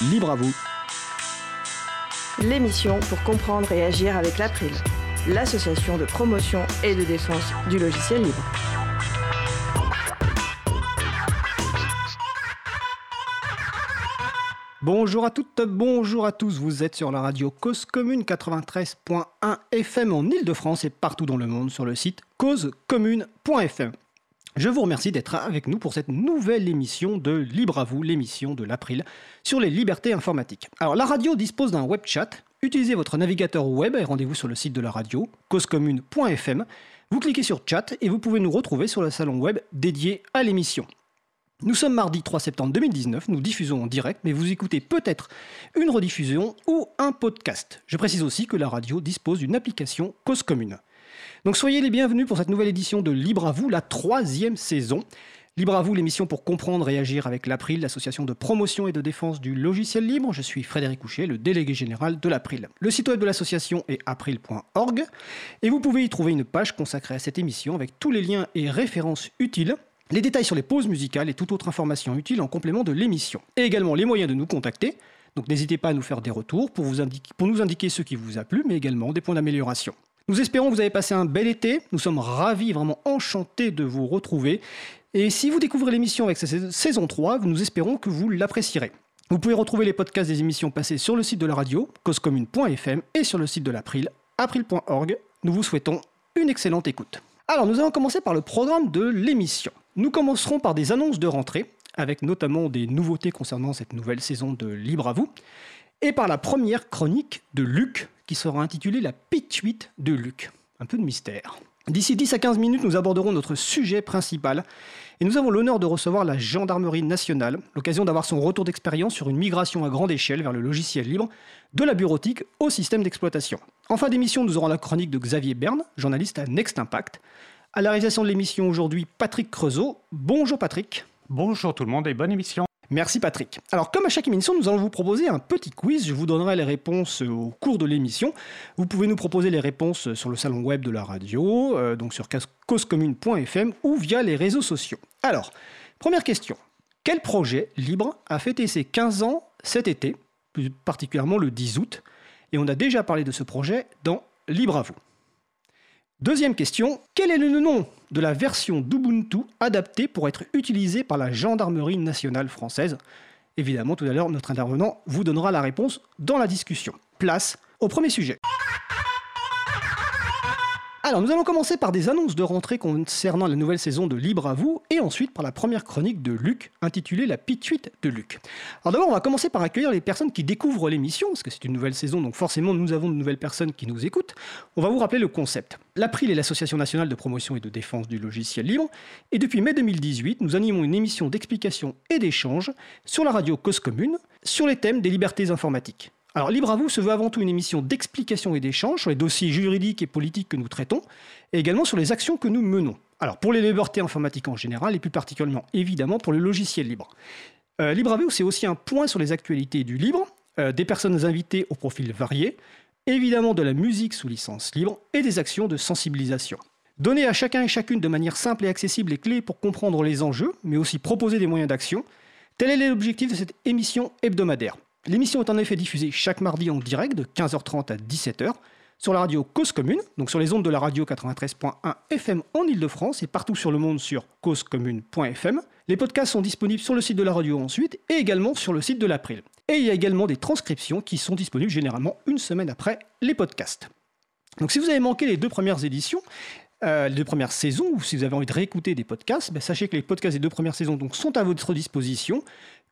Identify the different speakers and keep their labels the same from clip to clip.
Speaker 1: Libre à vous.
Speaker 2: L'émission pour comprendre et agir avec l'April, l'association de promotion et de défense du logiciel libre.
Speaker 1: Bonjour à toutes, bonjour à tous. Vous êtes sur la radio Cause Commune 93.1 FM en Ile-de-France et partout dans le monde sur le site causecommune.fm. Je vous remercie d'être avec nous pour cette nouvelle émission de Libre à vous, l'émission de l'April sur les libertés informatiques. Alors la radio dispose d'un web chat. Utilisez votre navigateur web et rendez-vous sur le site de la radio, causecommune.fm. Vous cliquez sur chat et vous pouvez nous retrouver sur le salon web dédié à l'émission. Nous sommes mardi 3 septembre 2019, nous diffusons en direct, mais vous écoutez peut-être une rediffusion ou un podcast. Je précise aussi que la radio dispose d'une application Cause Commune. Donc soyez les bienvenus pour cette nouvelle édition de Libre à vous, la troisième saison. Libre à vous, l'émission pour comprendre et agir avec l'April, l'association de promotion et de défense du logiciel libre. Je suis Frédéric Couchet, le délégué général de l'April. Le site web de l'association est april.org et vous pouvez y trouver une page consacrée à cette émission avec tous les liens et références utiles les détails sur les pauses musicales et toute autre information utile en complément de l'émission. Et également les moyens de nous contacter. Donc n'hésitez pas à nous faire des retours pour, pour nous indiquer ce qui vous a plu, mais également des points d'amélioration. Nous espérons que vous avez passé un bel été. Nous sommes ravis, vraiment enchantés de vous retrouver. Et si vous découvrez l'émission avec cette saison 3, nous espérons que vous l'apprécierez. Vous pouvez retrouver les podcasts des émissions passées sur le site de la radio, causecommune.fm, et sur le site de l'April, april.org. Nous vous souhaitons une excellente écoute. Alors, nous allons commencer par le programme de l'émission. Nous commencerons par des annonces de rentrée, avec notamment des nouveautés concernant cette nouvelle saison de Libre à vous, et par la première chronique de Luc, qui sera intitulée La Pituite de Luc. Un peu de mystère. D'ici 10 à 15 minutes, nous aborderons notre sujet principal, et nous avons l'honneur de recevoir la Gendarmerie nationale, l'occasion d'avoir son retour d'expérience sur une migration à grande échelle vers le logiciel libre, de la bureautique au système d'exploitation. En fin d'émission, nous aurons la chronique de Xavier Berne, journaliste à Next Impact, à la réalisation de l'émission aujourd'hui, Patrick Creusot. Bonjour Patrick.
Speaker 3: Bonjour tout le monde et bonne émission.
Speaker 1: Merci Patrick. Alors comme à chaque émission, nous allons vous proposer un petit quiz. Je vous donnerai les réponses au cours de l'émission. Vous pouvez nous proposer les réponses sur le salon web de la radio, euh, donc sur causecommune.fm ou via les réseaux sociaux. Alors, première question. Quel projet libre a fêté ses 15 ans cet été, plus particulièrement le 10 août? Et on a déjà parlé de ce projet dans Libre à vous. Deuxième question, quel est le nom de la version d'Ubuntu adaptée pour être utilisée par la gendarmerie nationale française? Évidemment, tout à l'heure, notre intervenant vous donnera la réponse dans la discussion. Place au premier sujet. Alors, nous allons commencer par des annonces de rentrée concernant la nouvelle saison de Libre à vous, et ensuite par la première chronique de Luc, intitulée La pituite de Luc. Alors d'abord, on va commencer par accueillir les personnes qui découvrent l'émission, parce que c'est une nouvelle saison, donc forcément nous avons de nouvelles personnes qui nous écoutent. On va vous rappeler le concept. L'April est l'Association nationale de promotion et de défense du logiciel libre, et depuis mai 2018, nous animons une émission d'explication et d'échange sur la radio Cause Commune, sur les thèmes des libertés informatiques. Libre à vous se veut avant tout une émission d'explication et d'échange sur les dossiers juridiques et politiques que nous traitons, et également sur les actions que nous menons. Pour les libertés informatiques en général, et plus particulièrement évidemment pour le logiciel libre. Euh, libre à vous, c'est aussi un point sur les actualités du libre, euh, des personnes invitées au profil variés, évidemment de la musique sous licence libre et des actions de sensibilisation. Donner à chacun et chacune de manière simple et accessible les clés pour comprendre les enjeux, mais aussi proposer des moyens d'action, tel est l'objectif de cette émission hebdomadaire. L'émission est en effet diffusée chaque mardi en direct de 15h30 à 17h sur la radio Cause Commune, donc sur les ondes de la radio 93.1 FM en Ile-de-France et partout sur le monde sur causecommune.fm. Les podcasts sont disponibles sur le site de la radio ensuite et également sur le site de l'April. Et il y a également des transcriptions qui sont disponibles généralement une semaine après les podcasts. Donc si vous avez manqué les deux premières éditions, euh, les deux premières saisons, ou si vous avez envie de réécouter des podcasts, ben, sachez que les podcasts des deux premières saisons sont à votre disposition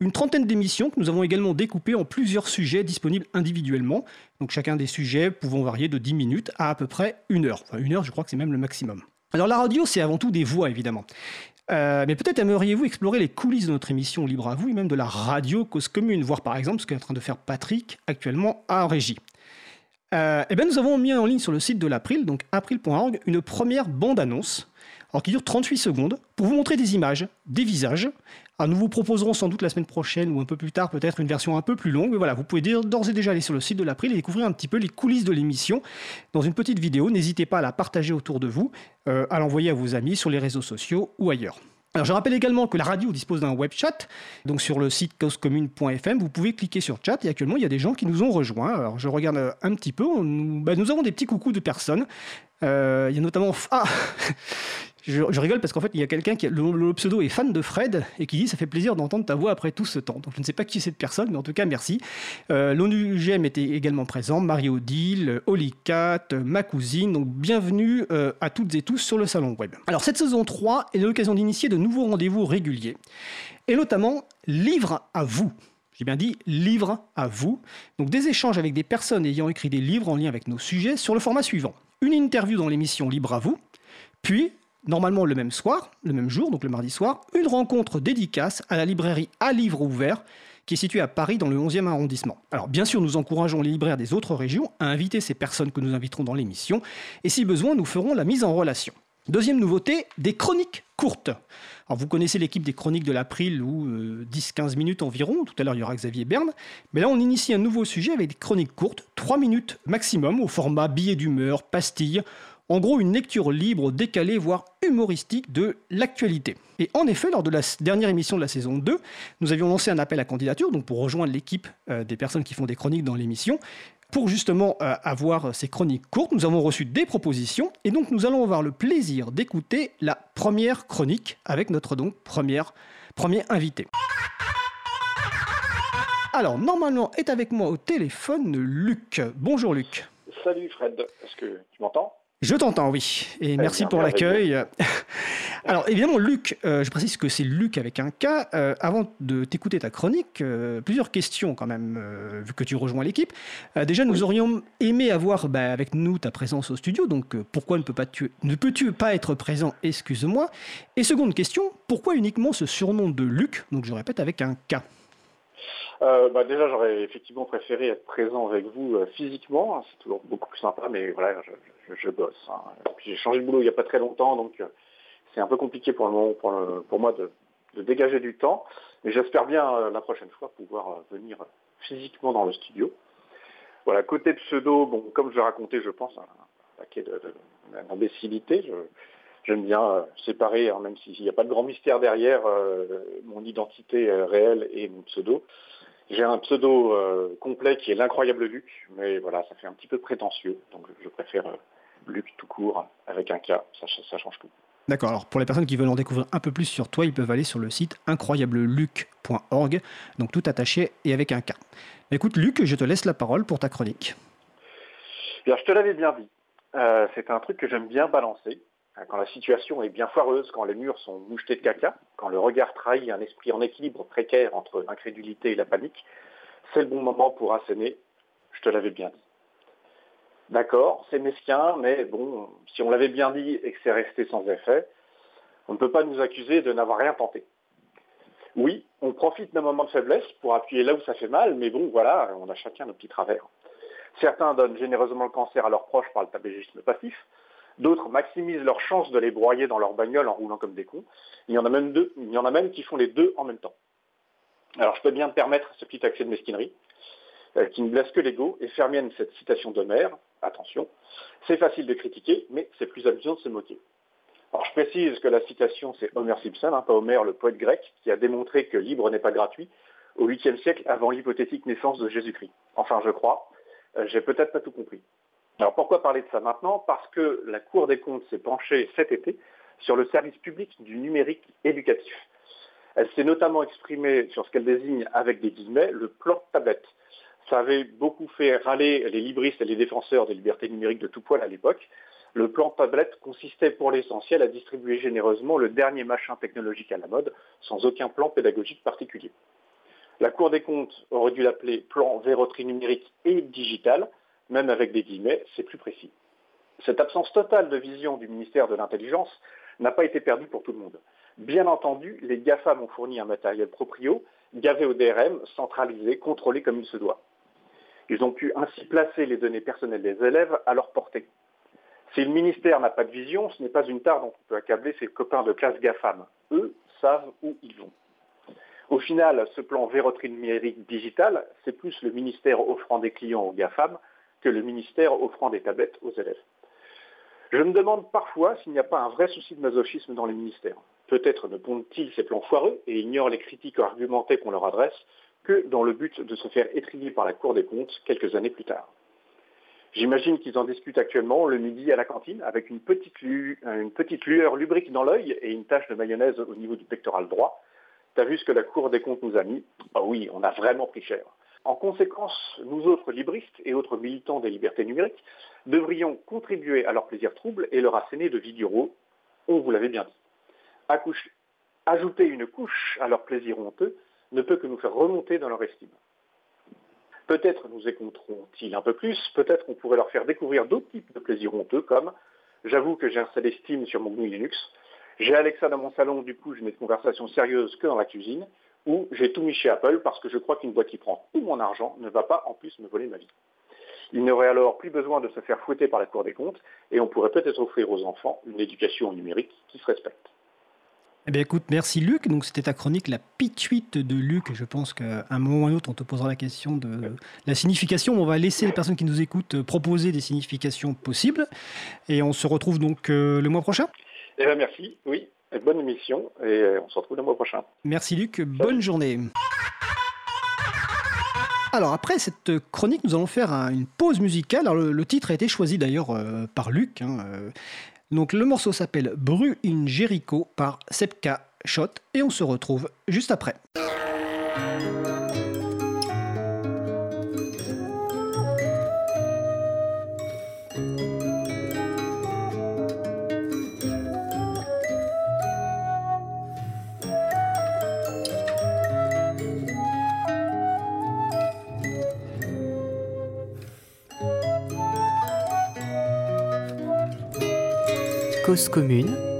Speaker 1: une trentaine d'émissions que nous avons également découpées en plusieurs sujets disponibles individuellement. Donc chacun des sujets pouvant varier de 10 minutes à à peu près une heure. Enfin une heure, je crois que c'est même le maximum. Alors la radio, c'est avant tout des voix, évidemment. Euh, mais peut-être aimeriez-vous explorer les coulisses de notre émission Libre à vous et même de la radio Cause Commune, voir par exemple ce qu'est en train de faire Patrick actuellement à régie. Euh, eh bien, nous avons mis en ligne sur le site de l'April, donc april.org, une première bande-annonce qui dure 38 secondes, pour vous montrer des images, des visages. Nous vous proposerons sans doute la semaine prochaine ou un peu plus tard peut-être une version un peu plus longue. Mais voilà, vous pouvez d'ores et déjà aller sur le site de l'April et découvrir un petit peu les coulisses de l'émission dans une petite vidéo. N'hésitez pas à la partager autour de vous, euh, à l'envoyer à vos amis sur les réseaux sociaux ou ailleurs. Alors je rappelle également que la radio dispose d'un web chat, donc sur le site causecommune.fm, vous pouvez cliquer sur chat et actuellement il y a des gens qui nous ont rejoints. Alors je regarde euh, un petit peu, bah, nous avons des petits coucous de personnes. Euh, il y a notamment... Ah je, rigole parce qu'en fait, il y a quelqu'un qui, le, pseudo est fan de Fred et qui dit ça fait plaisir d'entendre ta voix après tout ce temps. Donc je ne sais pas qui est cette personne, mais en tout cas merci. Euh, L'ONUGM était également présent, Marie-Odile, Olicat, ma cousine. Donc bienvenue euh, à toutes et tous sur le salon web. Alors cette saison 3 est l'occasion d'initier de nouveaux rendez-vous réguliers et notamment livre à vous. J'ai bien dit livre à vous. Donc des échanges avec des personnes ayant écrit des livres en lien avec nos sujets sur le format suivant. Une interview dans l'émission Libre à vous, puis normalement le même soir, le même jour, donc le mardi soir, une rencontre dédicace à la librairie À Livre Ouvert, qui est située à Paris dans le 11e arrondissement. Alors bien sûr, nous encourageons les libraires des autres régions à inviter ces personnes que nous inviterons dans l'émission, et si besoin, nous ferons la mise en relation. Deuxième nouveauté, des chroniques courtes. Alors vous connaissez l'équipe des chroniques de l'April ou 10-15 minutes environ, tout à l'heure il y aura Xavier Berne, mais là on initie un nouveau sujet avec des chroniques courtes, 3 minutes maximum, au format billet d'humeur, pastille, en gros, une lecture libre, décalée, voire humoristique de l'actualité. Et en effet, lors de la dernière émission de la saison 2, nous avions lancé un appel à candidature, donc pour rejoindre l'équipe euh, des personnes qui font des chroniques dans l'émission. Pour justement euh, avoir ces chroniques courtes, nous avons reçu des propositions et donc nous allons avoir le plaisir d'écouter la première chronique avec notre donc première, premier invité. Alors, normalement est avec moi au téléphone Luc. Bonjour Luc.
Speaker 4: Salut Fred, est-ce que tu m'entends?
Speaker 1: Je t'entends, oui. Et merci pour l'accueil. Alors, évidemment, Luc, euh, je précise que c'est Luc avec un K. Euh, avant de t'écouter ta chronique, euh, plusieurs questions quand même, vu que tu rejoins l'équipe. déjà, nous aurions aimé avoir bah, avec nous ta présence au studio. Donc, pourquoi ne, peux pas tu, ne peux-tu pas être présent? Excuse-moi. Et seconde question, pourquoi uniquement ce surnom de Luc? Donc, je répète, avec un K.
Speaker 4: bah déjà, j'aurais effectivement préféré être présent avec vous physiquement. C'est toujours beaucoup plus sympa, mais voilà, je, je, bosse. Hein. J'ai changé de boulot il n'y a pas très longtemps, donc euh, c'est un peu compliqué pour, le pour, moi de, dégager du temps. Mais j'espère bien euh, la prochaine fois pouvoir euh, venir physiquement dans le studio. Voilà, côté pseudo, bon, comme je raconté, je pense, un, paquet d'imbécilité. J'aime bien séparer, hein, même s'il n'y a pas de grand mystère derrière mon identité réelle et mon pseudo. J'ai un pseudo complet qui est l'incroyable Luc, mais voilà, ça fait un petit peu prétentieux, donc je préfère Luc tout court avec un K, ça, change tout.
Speaker 1: D'accord, alors pour les personnes qui veulent en découvrir un peu plus sur toi, ils peuvent aller sur le site incroyableluc.org, donc tout attaché et avec un K. Écoute Luc, je te laisse la parole pour ta chronique.
Speaker 4: Bien, je te l'avais bien dit, euh, c'est un truc que j'aime bien balancer, hein, quand la situation est bien foireuse, quand les murs sont mouchetés de caca, quand le regard trahit un esprit en équilibre précaire entre l'incrédulité et la panique, c'est le bon moment pour asséner, je te l'avais bien dit. D'accord, c'est mesquin, mais bon, si on l'avait bien dit et que c'est resté sans effet, on ne peut pas nous accuser de n'avoir rien tenté. Oui, on profite d'un moment de faiblesse pour appuyer là où ça fait mal, mais bon, voilà, on a chacun nos petits travers. Certains donnent généreusement le cancer à leurs proches par le tabagisme passif, d'autres maximisent leurs chances de les broyer dans leur bagnole en roulant comme des cons. Il y en a même qui font les deux en même temps. Alors je peux bien me permettre ce petit accès de mesquinerie, euh, qui ne blesse que l'ego, et faire mienne cette citation d'Homère, attention, c'est facile de critiquer, mais c'est plus amusant de se moquer. Alors je précise que la citation, c'est Homer Simpson, hein, pas Homer, le poète grec, qui a démontré que libre n'est pas gratuit au 8e siècle avant l'hypothétique naissance de Jésus-Christ. Enfin, je crois. Euh, j'ai peut-être pas tout compris. Alors pourquoi parler de ça maintenant? Parce que la Cour des comptes s'est penchée cet été sur le service public du numérique éducatif. Elle s'est notamment exprimée sur ce qu'elle désigne avec des guillemets le plan tablette. Ça avait beaucoup fait râler les libristes et les défenseurs des libertés numériques de tout poil à l'époque. Le plan tablette consistait pour l'essentiel à distribuer généreusement le dernier machin technologique à la mode, sans aucun plan pédagogique particulier. La Cour des comptes aurait dû l'appeler plan verroterie numérique et digital, même avec des guillemets, c'est plus précis. Cette absence totale de vision du ministère de l'Intelligence n'a pas été perdue pour tout le monde. Bien entendu, les GAFAM ont fourni un matériel proprio, gavé au DRM, centralisé, contrôlé comme il se doit. Ils ont pu ainsi placer les données personnelles des élèves à leur portée. Si le ministère n'a pas de vision, ce n'est pas une tare dont on peut accabler ses copains de classe GAFAM. Eux savent où ils vont. Au final, ce plan verroterie numérique digital, c'est plus le ministère offrant des clients aux GAFAM que le ministère offrant des tablettes aux élèves. Je me demande parfois s'il n'y a pas un vrai souci de masochisme dans les ministères. Peut-être ne pondent-ils ces plans foireux et ignorent les critiques argumentées qu'on leur adresse que dans le but de se faire étrier par la Cour des comptes quelques années plus tard. J'imagine qu'ils en discutent actuellement le midi à la cantine avec une petite, lueur lubrique dans l'œil et une tache de mayonnaise au niveau du pectoral droit. T'as vu ce que la Cour des comptes nous a mis? Ah oui, on a vraiment pris cher. En conséquence, nous autres libristes et autres militants des libertés numériques devrions contribuer à leur plaisir trouble et leur asséner de vidéos, on vous l'avait bien dit. ajouter une couche à leur plaisir honteux ne peut que nous faire remonter dans leur estime. Peut-être nous écouteront-ils un peu plus, peut-être qu'on pourrait leur faire découvrir d'autres types de plaisirs honteux, comme j'avoue que j'ai installé Steam sur mon GNU Linux, j'ai Alexa dans mon salon, du coup je n'ai de conversation sérieuse que dans la cuisine, ou j'ai tout mis chez Apple parce que je crois qu'une boîte qui prend tout mon argent ne va pas en plus me voler ma vie. Il n'aurait alors plus besoin de se faire fouetter par la Cour des comptes et on pourrait peut-être offrir aux enfants une éducation numérique qui se respecte.
Speaker 1: Eh bien, écoute, merci Luc. Donc, c'était ta chronique, la pituite de Luc. Je pense qu'à un moment ou à un autre, on te posera la question de la signification. On va laisser les personnes qui nous écoutent proposer des significations possibles. Et on se retrouve donc euh, le mois prochain.
Speaker 4: Eh bien, merci. Oui, bonne émission. Et on se retrouve le mois prochain.
Speaker 1: Merci Luc. Bonne journée. Alors après cette chronique, nous allons faire une pause musicale. Alors, le, titre a été choisi d'ailleurs euh, par Luc. Hein, euh, donc le morceau s'appelle Bru in Jericho par Sepka Shot et on se retrouve juste après.
Speaker 5: Cause commune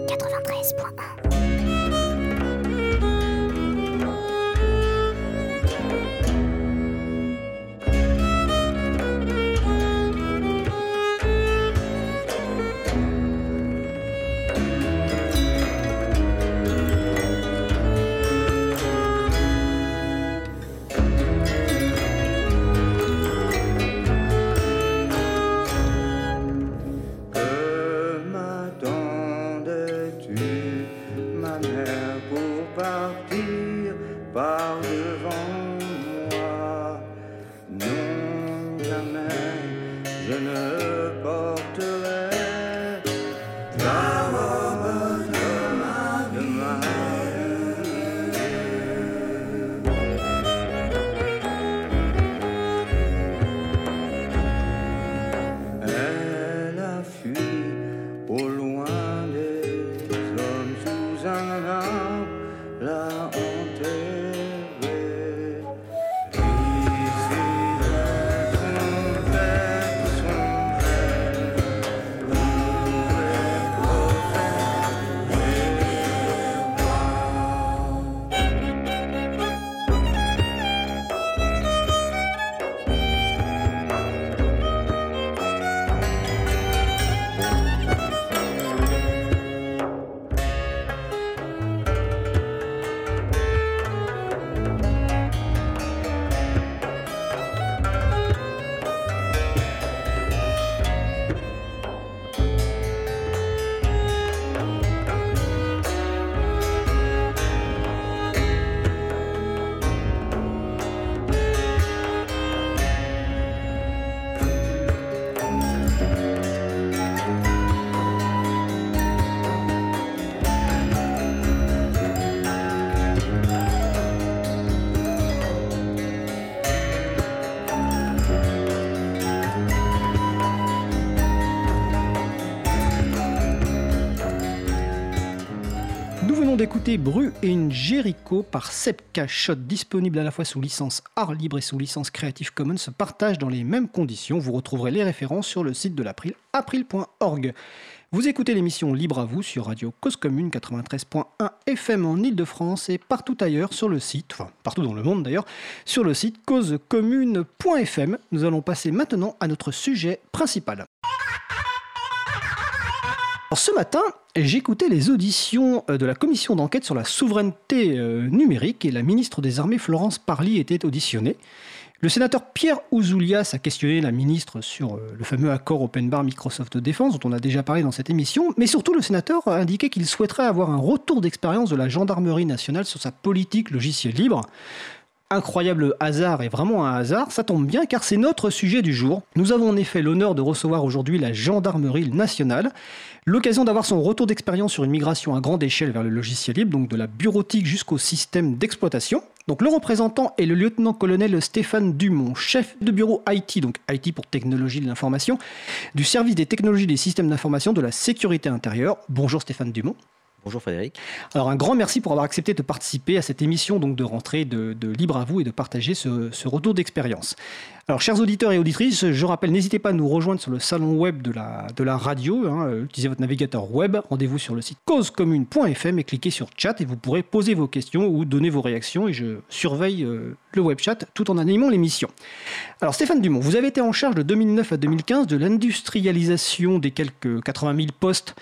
Speaker 5: d'écouter Bru in Jericho par Sepka Shot, disponible à la fois sous licence art libre et sous licence Creative Commons, se partage dans les mêmes conditions. Vous retrouverez les références sur le site de l'April, april.org. Vous écoutez l'émission Libre à vous sur Radio Cause Commune 93.1 FM en Ile-de-France et partout ailleurs sur le site, enfin partout dans le monde d'ailleurs, sur le site causecommune.fm. Nous allons passer maintenant à notre sujet principal.
Speaker 1: Alors, ce matin, j'écoutais les auditions euh, de la commission d'enquête sur la souveraineté euh, numérique et la ministre des Armées Florence Parly était auditionnée. Le sénateur Pierre Ouzoulias a questionné la ministre sur euh, le fameux accord Open Bar Microsoft Défense dont on a déjà parlé dans cette émission, mais surtout le sénateur a indiqué qu'il souhaiterait avoir un retour d'expérience de la gendarmerie nationale sur sa politique logiciel libre incroyable hasard et vraiment un hasard, ça tombe bien car c'est notre sujet du jour. Nous avons en effet l'honneur de recevoir aujourd'hui la gendarmerie nationale, l'occasion d'avoir son retour d'expérience sur une migration à grande échelle vers le logiciel libre, donc de la bureautique jusqu'au système d'exploitation. Donc le représentant est le lieutenant-colonel Stéphane Dumont, chef de bureau IT, donc IT pour technologie de l'information, du service des technologies des systèmes d'information de la sécurité intérieure. Bonjour Stéphane Dumont.
Speaker 6: Bonjour Frédéric.
Speaker 1: Alors un grand merci pour avoir accepté de participer à cette émission donc de rentrée de, Libre à vous et de partager ce, retour d'expérience. Alors chers auditeurs et auditrices, je rappelle, n'hésitez pas à nous rejoindre sur le salon web de la, radio. Hein, euh, utilisez votre navigateur web, rendez-vous sur le site causecommune.fm et cliquez sur chat et vous pourrez poser vos questions ou donner vos réactions et je surveille euh, le web chat tout en animant l'émission. Alors Stéphane Dumont, vous avez été en charge de 2009 à 2015 de l'industrialisation des quelques 80 000 postes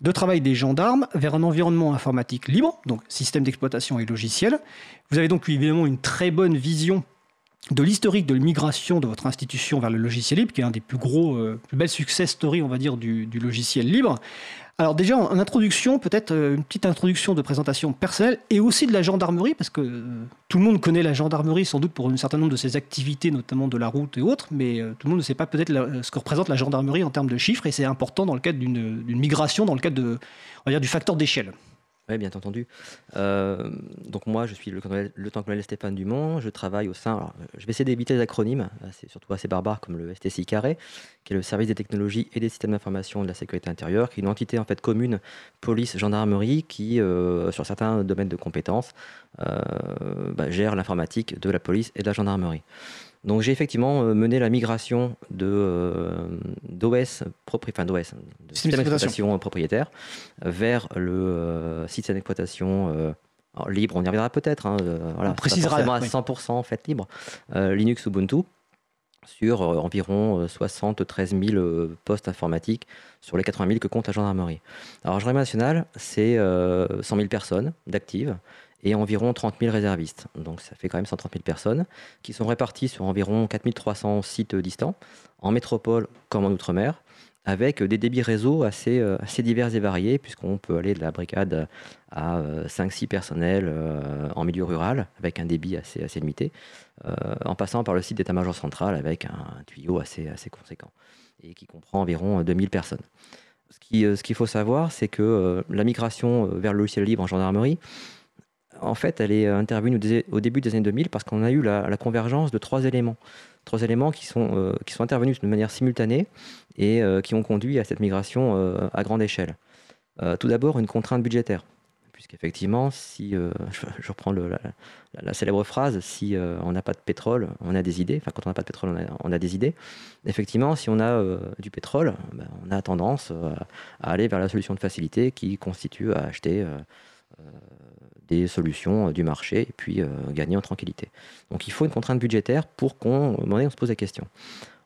Speaker 1: de travail des gendarmes vers un environnement informatique libre, donc système d'exploitation et logiciel. Vous avez donc évidemment une très bonne vision de l'historique de l'immigration de votre institution vers le logiciel libre, qui est un des plus gros, euh, plus belles success stories, on va dire, du logiciel libre. Alors déjà, en introduction, peut-être euh, une petite introduction de présentation personnelle et aussi de la gendarmerie, parce que euh, tout le monde connaît la gendarmerie sans doute pour un certain nombre de ses activités, notamment de la route et autres, mais euh, tout le monde ne sait pas peut-être ce que représente la gendarmerie en termes de chiffres, et c'est important dans le cadre d'une migration, dans le cadre de, on va dire, du facteur d'échelle.
Speaker 6: Oui, bien entendu. Euh, donc moi, je suis le lieutenant-colonel Stéphane Dumont. Je travaille au sein. je vais essayer d'éviter les acronymes. C'est surtout assez barbare comme le STCI carré, qui est le service des technologies et des systèmes d'information de la sécurité intérieure, qui est une entité en fait commune police gendarmerie qui, euh, sur certains domaines de compétences, euh, bah, gère l'informatique de la police et de la gendarmerie. Donc j'ai effectivement euh, mené la migration de euh, d'OS, enfin d'OS, système d'exploitation propriétaire, vers le euh, système d'exploitation libre. On y reviendra peut-être. Hein,
Speaker 1: voilà, on précisera.
Speaker 6: à 100% en fait libre. Linux Ubuntu sur environ 73 000 postes informatiques sur les 80 000 que compte la gendarmerie. Alors, gendarmerie nationale, c'est 100 000 personnes d'actives et environ 30 000 réservistes. Donc ça fait quand même 130 000 personnes qui sont réparties sur environ 4 300 sites distants, en métropole comme en outre-mer, avec des débits réseau assez, euh, assez divers et variés, puisqu'on peut aller de la brigade à 5-6 euh, personnels euh, en milieu rural, avec un débit assez, limité, en passant par le site d'état-major central avec un tuyau assez, conséquent, et qui comprend environ 2000 personnes. Ce qu'il faut savoir, c'est que la migration vers le logiciel libre en gendarmerie, en fait, elle est intervenue au début des années 2000 parce qu'on a eu la, convergence de trois éléments. Trois éléments qui sont, euh, qui sont intervenus de manière simultanée et euh, qui ont conduit à cette migration euh, à grande échelle. tout d'abord, une contrainte budgétaire. Puisqu'effectivement, si je, reprends la, célèbre phrase, si on n'a pas de pétrole, on a des idées. Enfin, quand on n'a pas de pétrole, on a, des idées. Effectivement, si on a du pétrole, ben, on a tendance à aller vers la solution de facilité qui constitue à acheter des solutions euh, du marché et puis euh, gagner en tranquillité. Donc il faut une contrainte budgétaire pour qu'on on se pose la question.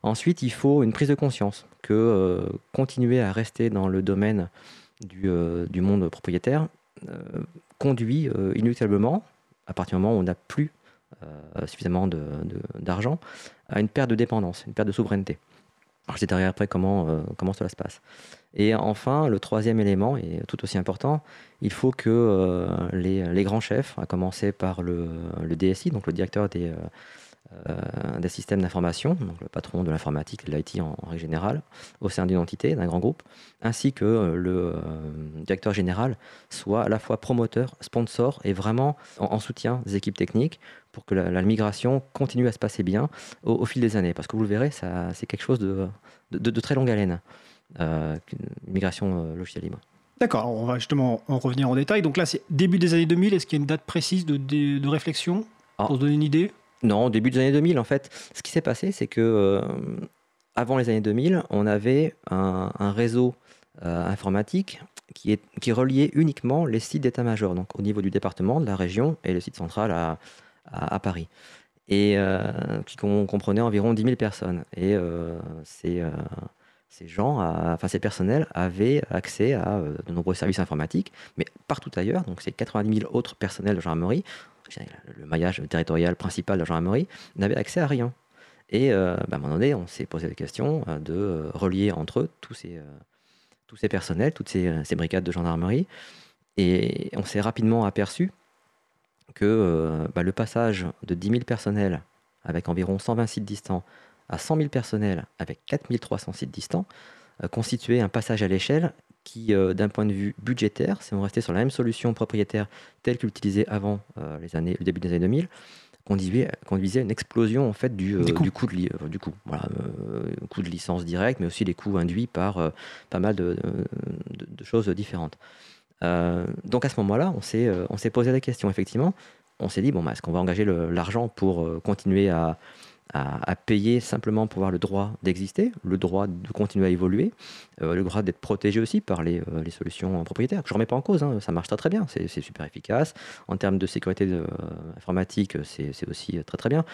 Speaker 6: Ensuite, il faut une prise de conscience que euh, continuer à rester dans le domaine du, du monde propriétaire conduit inéluctablement, à partir du moment où on n'a plus suffisamment d'argent, à une perte de dépendance, une perte de souveraineté. Alors, je détaillerai après comment, comment cela se passe. Et enfin, le troisième élément, et tout aussi important, il faut que euh, les, grands chefs, à commencer par le, DSI, donc le directeur des, euh, euh, des systèmes d'information, donc le patron de l'informatique et de l'IT en, règle générale, au sein d'une entité, d'un grand groupe, ainsi que le directeur général soit à la fois promoteur, sponsor et vraiment en, soutien des équipes techniques pour que la, migration continue à se passer bien au, fil des années. Parce que vous le verrez, c'est quelque chose de, de très longue haleine. Euh, migration euh, logicielle libre.
Speaker 1: D'accord, on va justement en revenir en détail. Donc là, c'est début des années 2000. Est-ce qu'il y a une date précise de, de, réflexion ah. pour se donner une idée?
Speaker 6: Non, début des années 2000, en fait. Ce qui s'est passé, c'est que euh, avant les années 2000, on avait un, réseau informatique qui, est, qui reliait uniquement les sites d'état-major, donc au niveau du département, de la région et le site central à, à, Paris. Et qui comprenait environ 10 000 personnes. Et c'est ces gens, enfin ces personnels avaient accès à de nombreux services informatiques, mais partout ailleurs, donc ces 90 000 autres personnels de gendarmerie, le maillage territorial principal de gendarmerie, n'avaient accès à rien. Et bah, à un moment donné, on s'est posé la question de relier entre eux tous ces, tous ces personnels, toutes ces, ces brigades de gendarmerie, et on s'est rapidement aperçu que euh, bah, le passage de 10 000 personnels avec environ 120 sites distants à 100 000 personnels avec 4 300 sites distants euh, constituait un passage à l'échelle qui, euh, d'un point de vue budgétaire, si on restait sur la même solution propriétaire telle qu'utilisée avant les années, le début des années 2000, conduisait, conduisait à une explosion en fait du, du, coût, de, du coût, voilà, coût de licence directe, mais aussi les coûts induits par pas mal de, de choses différentes. Euh, donc à ce moment-là, euh, on s'est posé la question, effectivement. On s'est dit, bon, bah, est-ce qu'on va engager l'argent pour euh, continuer à, payer simplement pour avoir le droit d'exister, le droit de continuer à évoluer, le droit d'être protégé aussi par les, solutions propriétaires, je ne remets pas en cause, hein, ça marche très très bien, c'est super efficace. En termes de sécurité informatique, c'est aussi très très bien.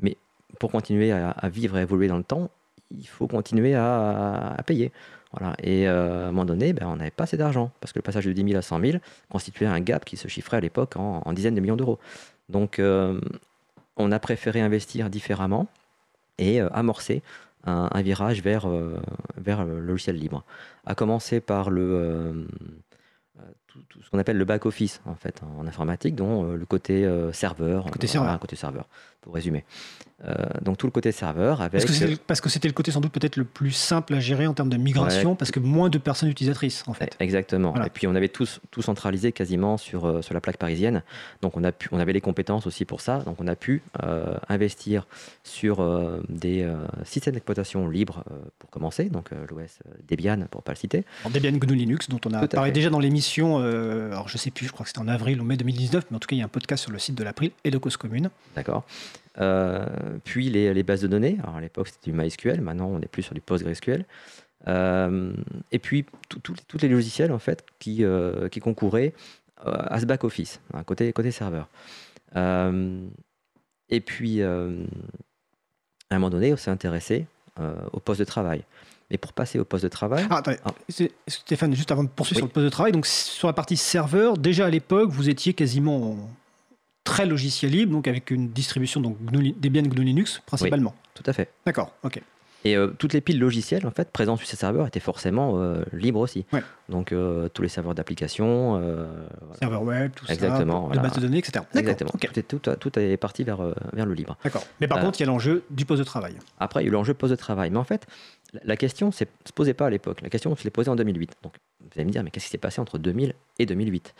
Speaker 6: Mais pour continuer à, vivre et à évoluer dans le temps, il faut continuer à payer. Voilà. Et euh, à un moment donné, ben, on n'avait pas assez d'argent, parce que le passage de 10 000 à 100 000 constituait un gap qui se chiffrait à l'époque en, dizaines de millions d'euros. Donc euh, on a préféré investir différemment et euh, amorcer un, virage vers, vers le logiciel libre. À commencer par le, tout, ce qu'on appelle le back-office en fait en informatique, dont le côté serveur.
Speaker 1: Côté serveur.
Speaker 6: côté serveur, pour résumer. Euh, donc tout le côté serveur avec...
Speaker 1: Parce que c'était le côté sans doute peut-être le plus simple à gérer en termes de migration, parce que moins de personnes utilisatrices en fait.
Speaker 6: Exactement. Et puis on avait tous tout centralisé quasiment sur, euh, sur la plaque parisienne, donc on, a pu, on avait les compétences aussi pour ça, donc on a pu euh, investir sur des systèmes d'exploitation libres pour commencer, donc l'OS Debian pour pas le citer.
Speaker 1: Debian GNU Linux dont on a parlé déjà dans l'émission, alors je sais plus, je crois que c'était en avril ou mai 2019, mais en tout cas il y a un podcast sur le site de l'April et de Cause Commune.
Speaker 6: D'accord. Euh, puis les, bases de données. Alors à l'époque, c'était du MySQL. Maintenant, on est plus sur du PostgreSQL. Euh, et puis, tous les logiciels en fait, qui, euh, concouraient à ce back-office, hein, côté, côté serveur. et puis, à un moment donné, on s'est intéressé au poste de travail. Mais pour passer au poste de travail.
Speaker 1: Ah, attendez, ah. Stéphane, juste avant de poursuivre sur le poste de travail, donc sur la partie serveur, déjà à l'époque, vous étiez quasiment très logiciel libre, donc avec une distribution donc Debian GNU Linux principalement.
Speaker 6: tout à fait.
Speaker 1: D'accord, ok.
Speaker 6: Et euh, toutes les piles logicielles en fait présentes sur ces serveurs étaient forcément euh, libres aussi. Donc euh, tous les serveurs d'application,
Speaker 1: serveurs web, tout
Speaker 6: Exactement,
Speaker 1: ça, les bases de données, etc.
Speaker 6: Exactement. Tout, est, tout, est parti vers, vers le libre.
Speaker 1: D'accord. Mais par contre, il y a l'enjeu du poste de travail.
Speaker 6: Après, il y a eu l'enjeu poste de travail. Mais en fait, la question ne se posait pas à l'époque. La question se l'est posée en 2008. Donc vous allez me dire, mais qu'est-ce qui s'est passé entre 2000 et 2008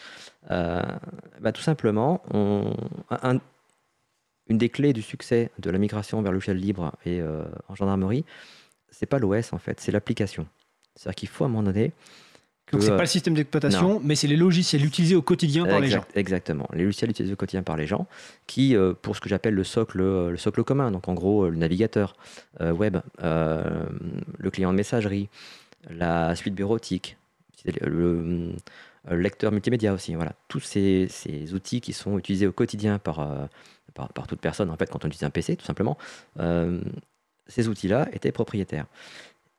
Speaker 6: bah, Tout simplement, on, un, une des clés du succès de la migration vers le logiciel libre et euh, en gendarmerie, c'est pas l'OS en fait, c'est l'application. C'est-à-dire qu'il faut à un moment donné.
Speaker 1: Que, Donc c'est pas le système d'exploitation, mais c'est les logiciels utilisés au quotidien par les gens.
Speaker 6: Exactement, les logiciels utilisés au quotidien par les gens, qui euh, pour ce que j'appelle le socle, le socle commun. Donc en gros le navigateur web, le client de messagerie, la suite bureautique, le, lecteur multimédia aussi. Voilà, tous ces, ces, outils qui sont utilisés au quotidien par par, toute personne, en fait, quand on utilise un PC, tout simplement, euh, ces outils-là étaient propriétaires.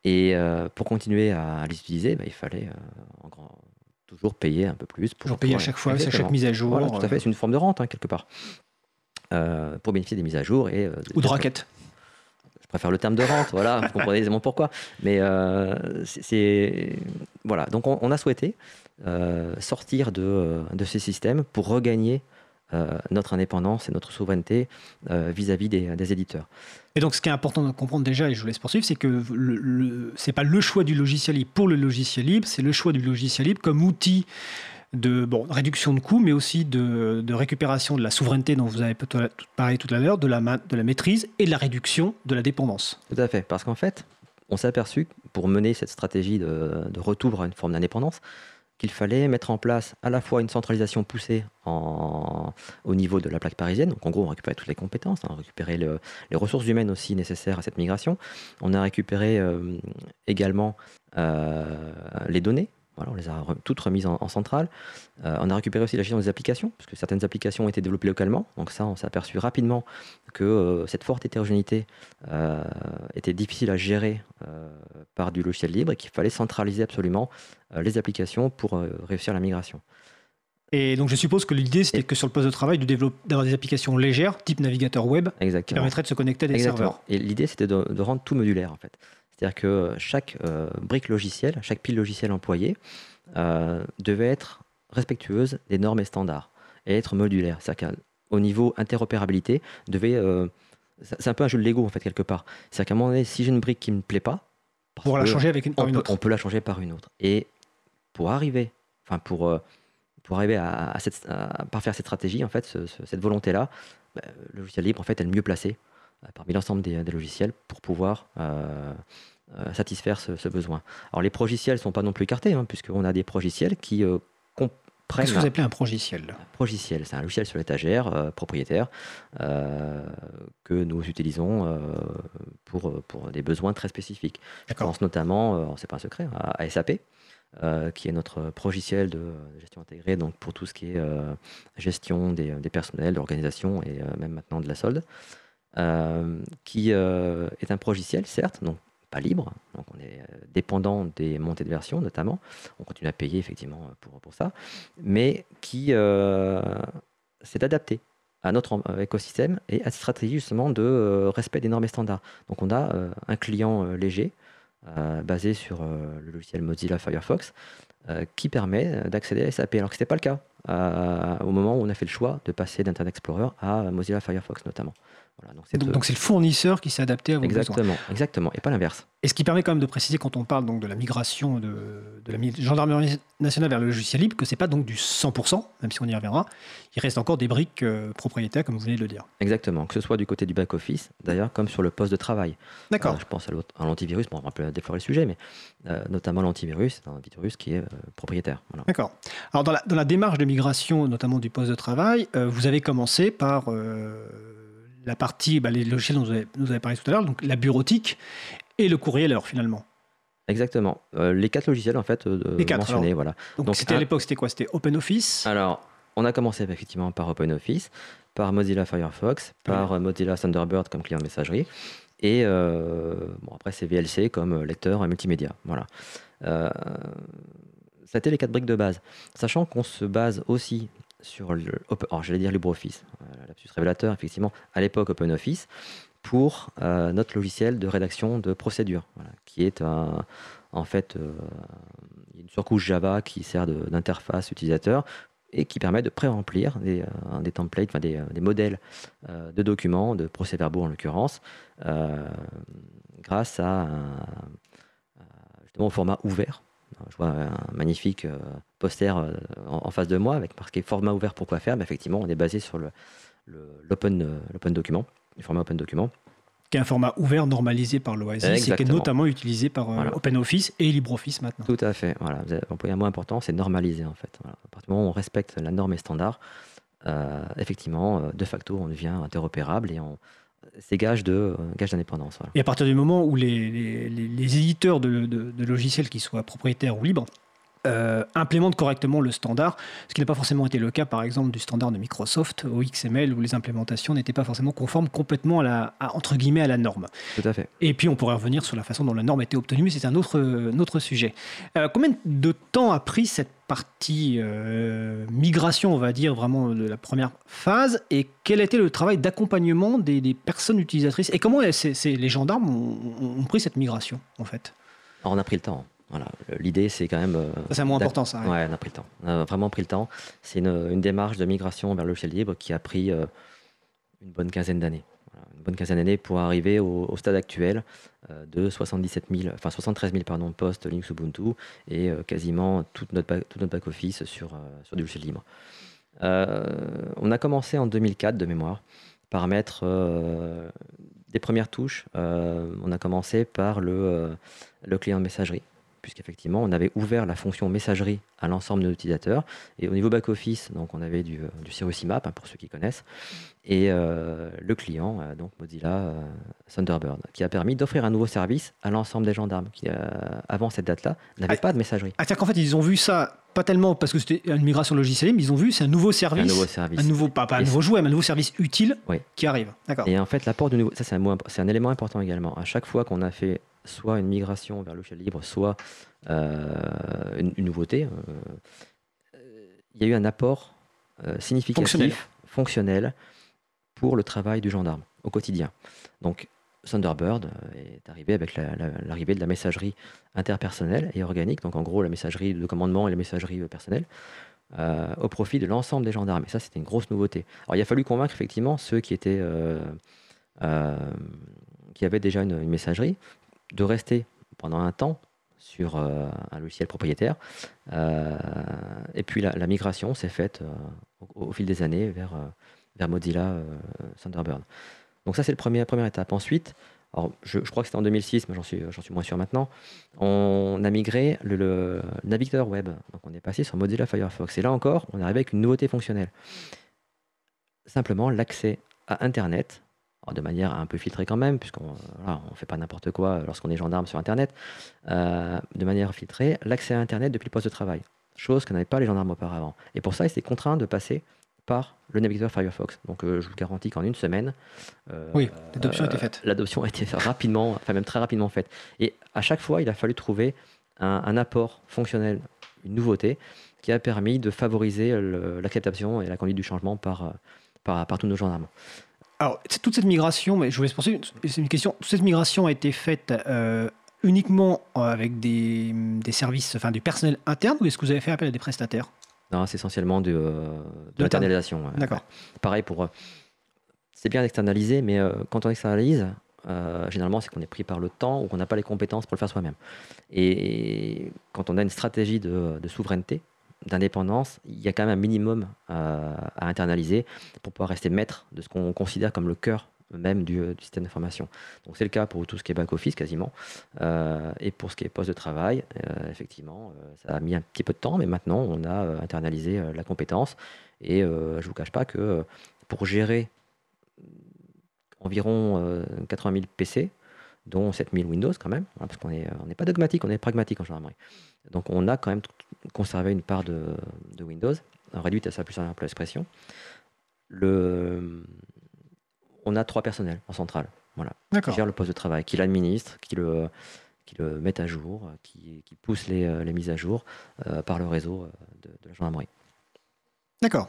Speaker 6: Et euh, pour continuer à, les utiliser, bah, il fallait euh, toujours payer un peu plus.
Speaker 1: Pour toujours payer à chaque fois, à chaque mise à jour.
Speaker 6: tout à fait, c'est une forme de rente, hein, quelque part, pour bénéficier des mises à jour. Et,
Speaker 1: Ou de raquettes
Speaker 6: je préfère le terme de rente, voilà, vous comprenez aisément pourquoi. Mais c'est. Voilà, donc on, a souhaité sortir de, de, ces systèmes pour regagner notre indépendance et notre souveraineté euh, vis-à-vis des, éditeurs.
Speaker 1: Et donc, ce qui est important de comprendre déjà, et je vous laisse poursuivre, c'est que ce n'est pas le choix du logiciel libre pour le logiciel libre, c'est le choix du logiciel libre comme outil de bon, réduction de coûts, mais aussi de, récupération de la souveraineté dont vous avez parlé tout à l'heure, de la, de la maîtrise et de la réduction de la dépendance.
Speaker 6: Tout à fait, parce qu'en fait, on s'est aperçu, pour mener cette stratégie de, de retour à une forme d'indépendance, qu'il fallait mettre en place à la fois une centralisation poussée au niveau de la plaque parisienne. Donc en gros, on récupérait toutes les compétences, on a récupéré les ressources humaines aussi nécessaires à cette migration. On a récupéré euh, également euh, les données on les a toutes remises en, centrale. Euh, on a récupéré aussi la gestion des applications, parce que certaines applications ont été développées localement. Donc ça, on s'est aperçu rapidement que euh, cette forte hétérogénéité euh, était difficile à gérer par du logiciel libre et qu'il fallait centraliser absolument les applications pour réussir la migration.
Speaker 1: Et donc je suppose que l'idée c'était que sur le poste de travail d'avoir des applications légères, type navigateur web, qui permettraient de se connecter à des serveurs.
Speaker 6: Et l'idée c'était de, de, rendre tout modulaire en fait. C'est-à-dire que chaque euh, brique logicielle, chaque pile logicielle employée euh, devait être respectueuse des normes et standards et être modulaire. C'est-à-dire qu'au niveau interopérabilité, devait. Euh, c'est un peu un jeu de Lego en fait quelque part. C'est-à-dire qu'à un moment donné, si j'ai une brique qui ne me plaît pas,
Speaker 1: pour la changer avec une, par
Speaker 6: une
Speaker 1: autre.
Speaker 6: on peut la changer par une autre. Et pour arriver, enfin pour pour arriver à, cette, parfaire cette stratégie, en fait, cette volonté-là, bah, le logiciel libre en fait est le mieux placé parmi l'ensemble des, logiciels pour pouvoir euh, satisfaire ce, besoin. Alors les progiciels ne sont pas non plus écartés, hein, puisqu'on a des progiciels qui euh, comprennent...
Speaker 1: Qu'est-ce que vous appelez un progiciel?
Speaker 6: Un progiciel, c'est un logiciel sur l'étagère euh, propriétaire que nous utilisons pour, pour des besoins très spécifiques. Je pense notamment, c'est pas un secret, à, SAP. qui est notre progiciel de gestion intégrée, donc pour tout ce qui est gestion des, des, personnels, l'organisation et même maintenant de la solde, qui est un progiciel, certes, donc libre, donc on est euh, dépendant des montées de version notamment, on continue à payer effectivement pour, pour ça, mais qui euh, s'est adapté à notre écosystème et à cette stratégie justement de euh, respect des normes et standards. Donc on a un client léger basé sur le logiciel Mozilla Firefox qui permet d'accéder à SAP, alors que ce n'était pas le cas au moment où on a fait le choix de passer d'Internet Explorer à Mozilla Firefox notamment
Speaker 1: donc c'est le fournisseur qui s'est adapté à vos
Speaker 6: exactement,
Speaker 1: besoins.
Speaker 6: Exactement, et pas l'inverse.
Speaker 1: Et ce qui permet quand même de préciser quand on parle donc de la migration de, de la gendarmerie nationale vers le logiciel libre que c'est pas donc du 100%, même si on y reviendra. Il reste encore des briques euh, propriétaires, comme vous venez de le dire.
Speaker 6: Exactement, que ce soit du côté du back-office, d'ailleurs, comme sur le poste de travail.
Speaker 1: D'accord. Euh,
Speaker 6: je pense à l'antivirus, bon, on va un peu déflorer le sujet, mais euh, notamment l'antivirus, c'est un antivirus qui est propriétaire.
Speaker 1: D'accord. Alors dans la, dans la, démarche de migration, notamment du poste de travail, vous avez commencé par la partie, bah, les logiciels dont vous avez, parlé tout à l'heure, donc la bureautique et le courriel finalement.
Speaker 6: Exactement. Euh, les quatre logiciels en fait euh,
Speaker 1: les quatre,
Speaker 6: mentionnés, voilà.
Speaker 1: Donc, c'était à l'époque, c'était quoi? C'était OpenOffice?
Speaker 6: Alors, on a commencé effectivement par OpenOffice, par Mozilla Firefox, par euh, Mozilla Thunderbird comme client de messagerie, et bon après c'est VLC comme lecteur multimédia. Voilà. ça a été les quatre briques de base, sachant qu'on se base aussi sur le, alors j'allais dire LibreOffice, euh, lapsus révélateur, effectivement, à l'époque OpenOffice, pour euh, notre logiciel de rédaction de procédure, qui est en fait euh, une surcouche Java qui sert d'interface utilisateur et qui permet de pré-remplir des, des, templates, des, modèles de documents, de procès-verbaux en l'occurrence, grâce à un, format ouvert. Je vois un magnifique euh, poster euh, en, face de moi avec marqué format ouvert pour quoi faire. Mais effectivement, on est basé sur l'open le, euh, document, le format open document.
Speaker 1: Qui est un format ouvert normalisé par l'OASIS et qui est notamment utilisé par OpenOffice et LibreOffice maintenant.
Speaker 6: Tout à fait. Voilà. Vous avez employé un mot important, c'est normaliser en fait. À partir du moment où on respecte la norme et standard, effectivement, de facto, on devient interopérable et on, c'est gage de gage d'indépendance.
Speaker 1: Et à partir du moment où les, éditeurs de, logiciels, qui soient propriétaires ou libres, euh, implémentent correctement le standard, ce qui n'a pas forcément été le cas, par exemple, du standard de Microsoft au XML, où les implémentations n'étaient pas forcément conformes complètement à la, entre guillemets, à la norme.
Speaker 6: Tout à fait.
Speaker 1: Et puis, on pourrait revenir sur la façon dont la norme était obtenue, mais c'est un autre, autre sujet. Euh, combien de temps a pris cette partie euh, migration, on va dire, vraiment de la première phase, et quel était le travail d'accompagnement des, personnes utilisatrices, et comment les gendarmes ont, ont pris cette migration, en fait?
Speaker 6: Alors, on a pris le temps. Voilà. L'idée, c'est quand même. Euh,
Speaker 1: c'est moins important, ça.
Speaker 6: Ouais. on a pris le temps. On a vraiment pris le temps. C'est une, démarche de migration vers le logiciel libre qui a pris euh, une bonne quinzaine d'années. une bonne quinzaine d'années pour arriver au, stade actuel euh, de 77 000, enfin 73 000 pardon, postes Linux Ubuntu et quasiment tout notre, tout notre back-office sur, sur du logiciel libre. on a commencé en 2004 de mémoire par mettre des premières touches. on a commencé par le, le client de messagerie puisqu'effectivement, on avait ouvert la fonction messagerie à l'ensemble de nos utilisateurs. Et au niveau back-office, donc on avait du, du Cirrus IMAP, hein, pour ceux qui connaissent, et le client, donc Mozilla Thunderbird, qui a permis d'offrir un nouveau service à l'ensemble des gendarmes qui, avant cette date-là, n'avaient ah, pas de messagerie.
Speaker 1: Ah, C'est-à-dire qu'en fait, ils ont vu ça pas tellement parce que c'était une migration logicielle, mais ils ont vu c'est un nouveau service,
Speaker 6: un nouveau service,
Speaker 1: un nouveau pas, un nouveau jouet, mais un nouveau service utile qui arrive.
Speaker 6: Et en fait, l'apport de nouveau, ça c'est un, c'est un élément important également. À chaque fois qu'on a fait soit une migration vers le logiciel libre, soit euh, une, nouveauté, euh, il y a eu un apport euh, significatif, fonctionnel. pour le travail du gendarme au quotidien. Donc Thunderbird est arrivé avec l'arrivée de la messagerie interpersonnelle et organique, donc en gros la messagerie de commandement et la messagerie personnelle, au profit de l'ensemble des gendarmes. Et ça, c'était une grosse nouveauté. Alors il a fallu convaincre effectivement ceux qui étaient qui avaient déjà une, messagerie de rester pendant un temps sur euh, un logiciel propriétaire. Euh, et puis la, migration s'est faite euh, au, fil des années vers, vers Mozilla Thunderbird. Donc ça, c'est la première, étape. Ensuite, je, crois que c'était en 2006, mais j'en suis, moins sûr maintenant, on a migré le, navigateur web. Donc on est passé sur Mozilla Firefox. Et là encore, on est arrivé avec une nouveauté fonctionnelle. Simplement l'accès à Internet de manière un peu filtrée quand même, puisqu'on ne fait pas n'importe quoi lorsqu'on est gendarme sur Internet, euh, de manière filtrée, l'accès à Internet depuis le poste de travail, chose que n'avaient pas les gendarmes auparavant. Et pour ça, ils étaient contraints de passer par le navigateur Firefox. Donc euh, je vous garantis qu'en une semaine...
Speaker 1: Euh, oui, l'adoption a été faite.
Speaker 6: L'adoption a été rapidement, enfin même très rapidement faite. Et à chaque fois, il a fallu trouver un, apport fonctionnel, une nouveauté, qui a permis de favoriser l'acceptation et la conduite du changement par, par, par tous nos gendarmes.
Speaker 1: Alors, toute cette migration, mais je voulais se penser, c'est une question, toute cette migration a été faite euh, uniquement avec des, des, services, enfin du personnel interne, ou est-ce que vous avez fait appel à des prestataires?
Speaker 6: Non, c'est essentiellement de, euh, de l'internalisation.
Speaker 1: D'accord.
Speaker 6: Pareil pour. Euh, c'est bien d'externaliser, mais quand on externalise, généralement, c'est qu'on est pris par le temps ou qu'on n'a pas les compétences pour le faire soi-même. Et quand on a une stratégie de, de souveraineté, d'indépendance, il y a quand même un minimum euh, à internaliser pour pouvoir rester maître de ce qu'on considère comme le cœur même du, système d'information. Donc c'est le cas pour tout ce qui est back-office quasiment. Euh, et pour ce qui est poste de travail, euh, effectivement, ça a mis un petit peu de temps, mais maintenant on a internalisé la compétence. Et je ne vous cache pas que pour gérer environ 80 000 PC, dont 7000 Windows quand même, hein, parce qu'on n'est pas dogmatique, on est pragmatique en gendarmerie. Donc on a quand même conservé une part de, Windows, réduite à sa plus simple expression. Le, on a trois personnels en centrale, voilà, qui gèrent le poste de travail, qui l'administrent, qui le, qui le mettent à jour, qui, qui poussent les, les, mises à jour euh, par le réseau euh, de, de la gendarmerie.
Speaker 1: D'accord.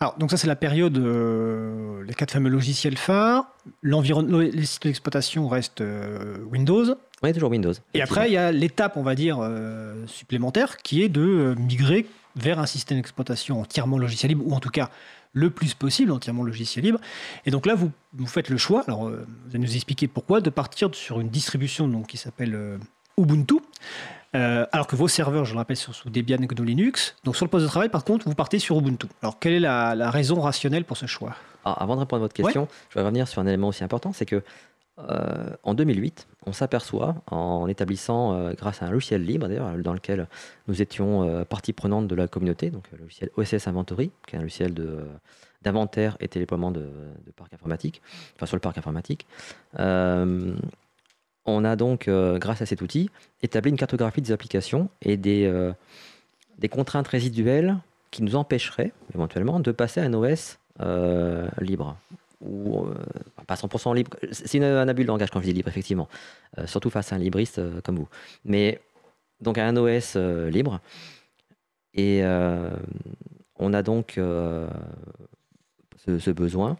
Speaker 1: Alors, donc ça, c'est la période, euh, les quatre fameux logiciels phares. L'environnement, les sites d'exploitation restent euh, Windows.
Speaker 6: Oui, toujours Windows.
Speaker 1: Et après, il y a l'étape, on va dire, euh, supplémentaire, qui est de migrer vers un système d'exploitation entièrement logiciel libre, ou en tout cas le plus possible entièrement logiciel libre. Et donc là, vous, vous faites le choix, alors vous allez nous expliquer pourquoi, de partir sur une distribution donc, qui s'appelle Ubuntu. Euh, alors que vos serveurs, je le rappelle, sont sous Debian et GNU Linux. Donc sur le poste de travail, par contre, vous partez sur Ubuntu. Alors quelle est la, raison rationnelle pour ce choix?
Speaker 6: Avant de répondre à votre question, je vais revenir sur un élément aussi important, c'est que euh, en 2008, on s'aperçoit, en établissant, euh, grâce à un logiciel libre d'ailleurs, dans lequel nous étions partie prenante de la communauté, donc le logiciel OSS Inventory, qui est un logiciel d'inventaire et déploiement de, de parc informatique, enfin sur le parc informatique, on a donc, euh, grâce à cet outil, établi une cartographie des applications et des, euh, des contraintes résiduelles qui nous empêcheraient éventuellement de passer à un OS euh, libre. Ou pas 100% libre. C'est un abus de langage quand je dis libre, effectivement. surtout face à un libriste comme vous. Mais donc à un OS libre. Et on a donc ce, besoin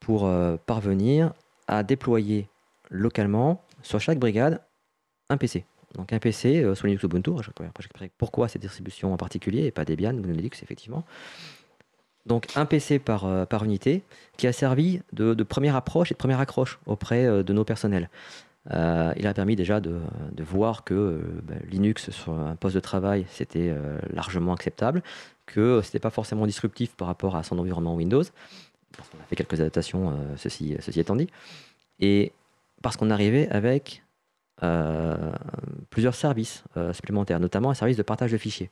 Speaker 6: pour parvenir à déployer localement sur chaque brigade un PC. Donc un PC euh, sous Linux Ubuntu. Pourquoi cette distribution en particulier et pas Debian, Linux effectivement. Donc un PC par, euh, par unité qui a servi de, première approche et de première accroche auprès euh, de nos personnels. il a permis déjà de, voir que bah, Linux sur un poste de travail c'était largement acceptable, que ce n'était pas forcément disruptif par rapport à son environnement Windows. On a fait quelques adaptations, ceci, ceci étant dit. Et parce qu'on arrivait avec plusieurs services supplémentaires, notamment un service de partage de fichiers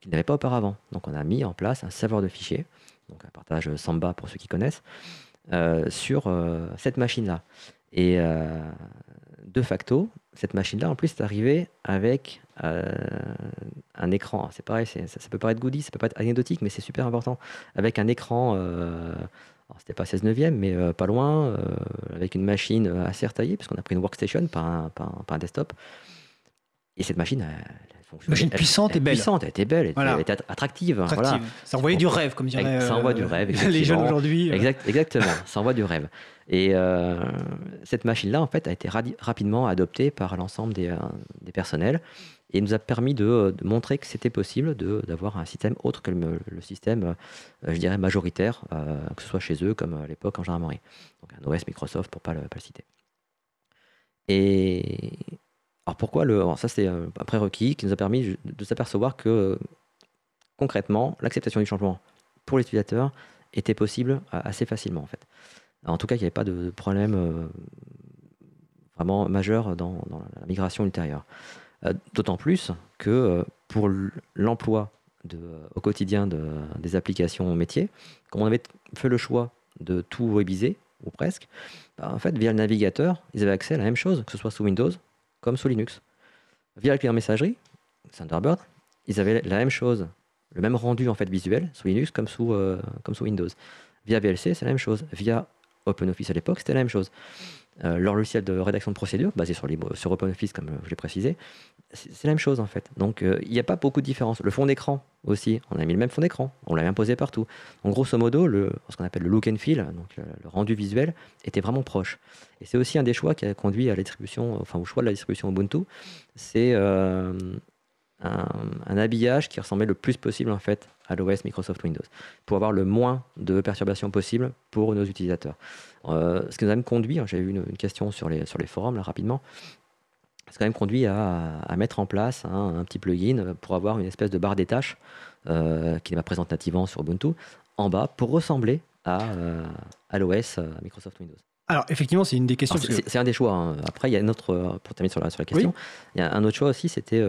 Speaker 6: qu'il n'avait pas auparavant. Donc on a mis en place un serveur de fichiers, donc un partage Samba pour ceux qui connaissent, sur cette machine-là. Et de facto, cette machine-là, en plus, est arrivée avec euh, un écran. C'est pareil, ça, ça, peut paraître goody, ça peut pas être anecdotique, mais c'est super important. Avec un écran, euh, c'était pas 16 neuvième, mais euh, pas loin, euh, avec une machine assez retaillée, puisqu'on a pris une workstation, par un, un, desktop. Et cette machine,
Speaker 1: elle, Machine puissante et belle.
Speaker 6: Puissante, elle était belle, elle, était attractive. Voilà.
Speaker 1: Ça envoyait du rêve, comme dirait.
Speaker 6: Ça envoie du rêve.
Speaker 1: Les jeunes aujourd'hui.
Speaker 6: Exact, exactement, ça envoie du rêve. Et euh, cette machine-là, en fait, a été rapidement adoptée par l'ensemble des, des, personnels et nous a permis de, montrer que c'était possible d'avoir un système autre que le, système, euh, je dirais, majoritaire, euh, que ce soit chez eux comme à l'époque en gendarmerie. Donc un OS Microsoft pour ne pas, le citer. Et alors pourquoi le, ça c'est un prérequis qui nous a permis de s'apercevoir que concrètement l'acceptation du changement pour l'utilisateur était possible assez facilement en fait. En tout cas, il n'y avait pas de problème euh, vraiment majeur dans la migration ultérieure. Euh, d'autant plus que euh, pour l'emploi au quotidien de, des applications métiers, comme on avait fait le choix de tout webiser, ou presque, bah, en fait, via le navigateur, ils avaient accès à la même chose, que ce soit sous Windows comme sous Linux. Via le client messagerie, Thunderbird, ils avaient la même chose, le même rendu en fait visuel sous Linux comme sous, euh, comme sous Windows. Via VLC, c'est la même chose. Via OpenOffice à l'époque, c'était la même chose. Leur logiciel de rédaction de procédure, basé sur, les, sur OpenOffice, comme je l'ai précisé, c'est la même chose en fait. Donc euh, il n'y a pas beaucoup de différence. Le fond d'écran aussi, on a mis le même fond d'écran, on l'a imposé partout. Donc grosso modo, ce qu'on appelle le look and feel, donc le, rendu visuel, était vraiment proche. Et c'est aussi un des choix qui a conduit à la distribution, enfin au choix de la distribution Ubuntu, c'est euh, un, habillage qui ressemblait le plus possible en fait à l'OS Microsoft Windows, pour avoir le moins de perturbations possible pour nos utilisateurs. Euh, ce qui nous a même conduit, hein, j'ai eu une, question sur les, sur les forums là rapidement, ce qui a même conduit à, mettre en place un petit plugin pour avoir une espèce de barre des tâches euh, qui n'est pas présente nativement sur Ubuntu en bas pour ressembler à, euh, à l'OS Microsoft Windows.
Speaker 1: Alors, effectivement, c'est une des questions.
Speaker 6: C'est un des choix. Hein. Après, il y a une autre, pour terminer sur la, sur la question, il y a un autre choix aussi, c'était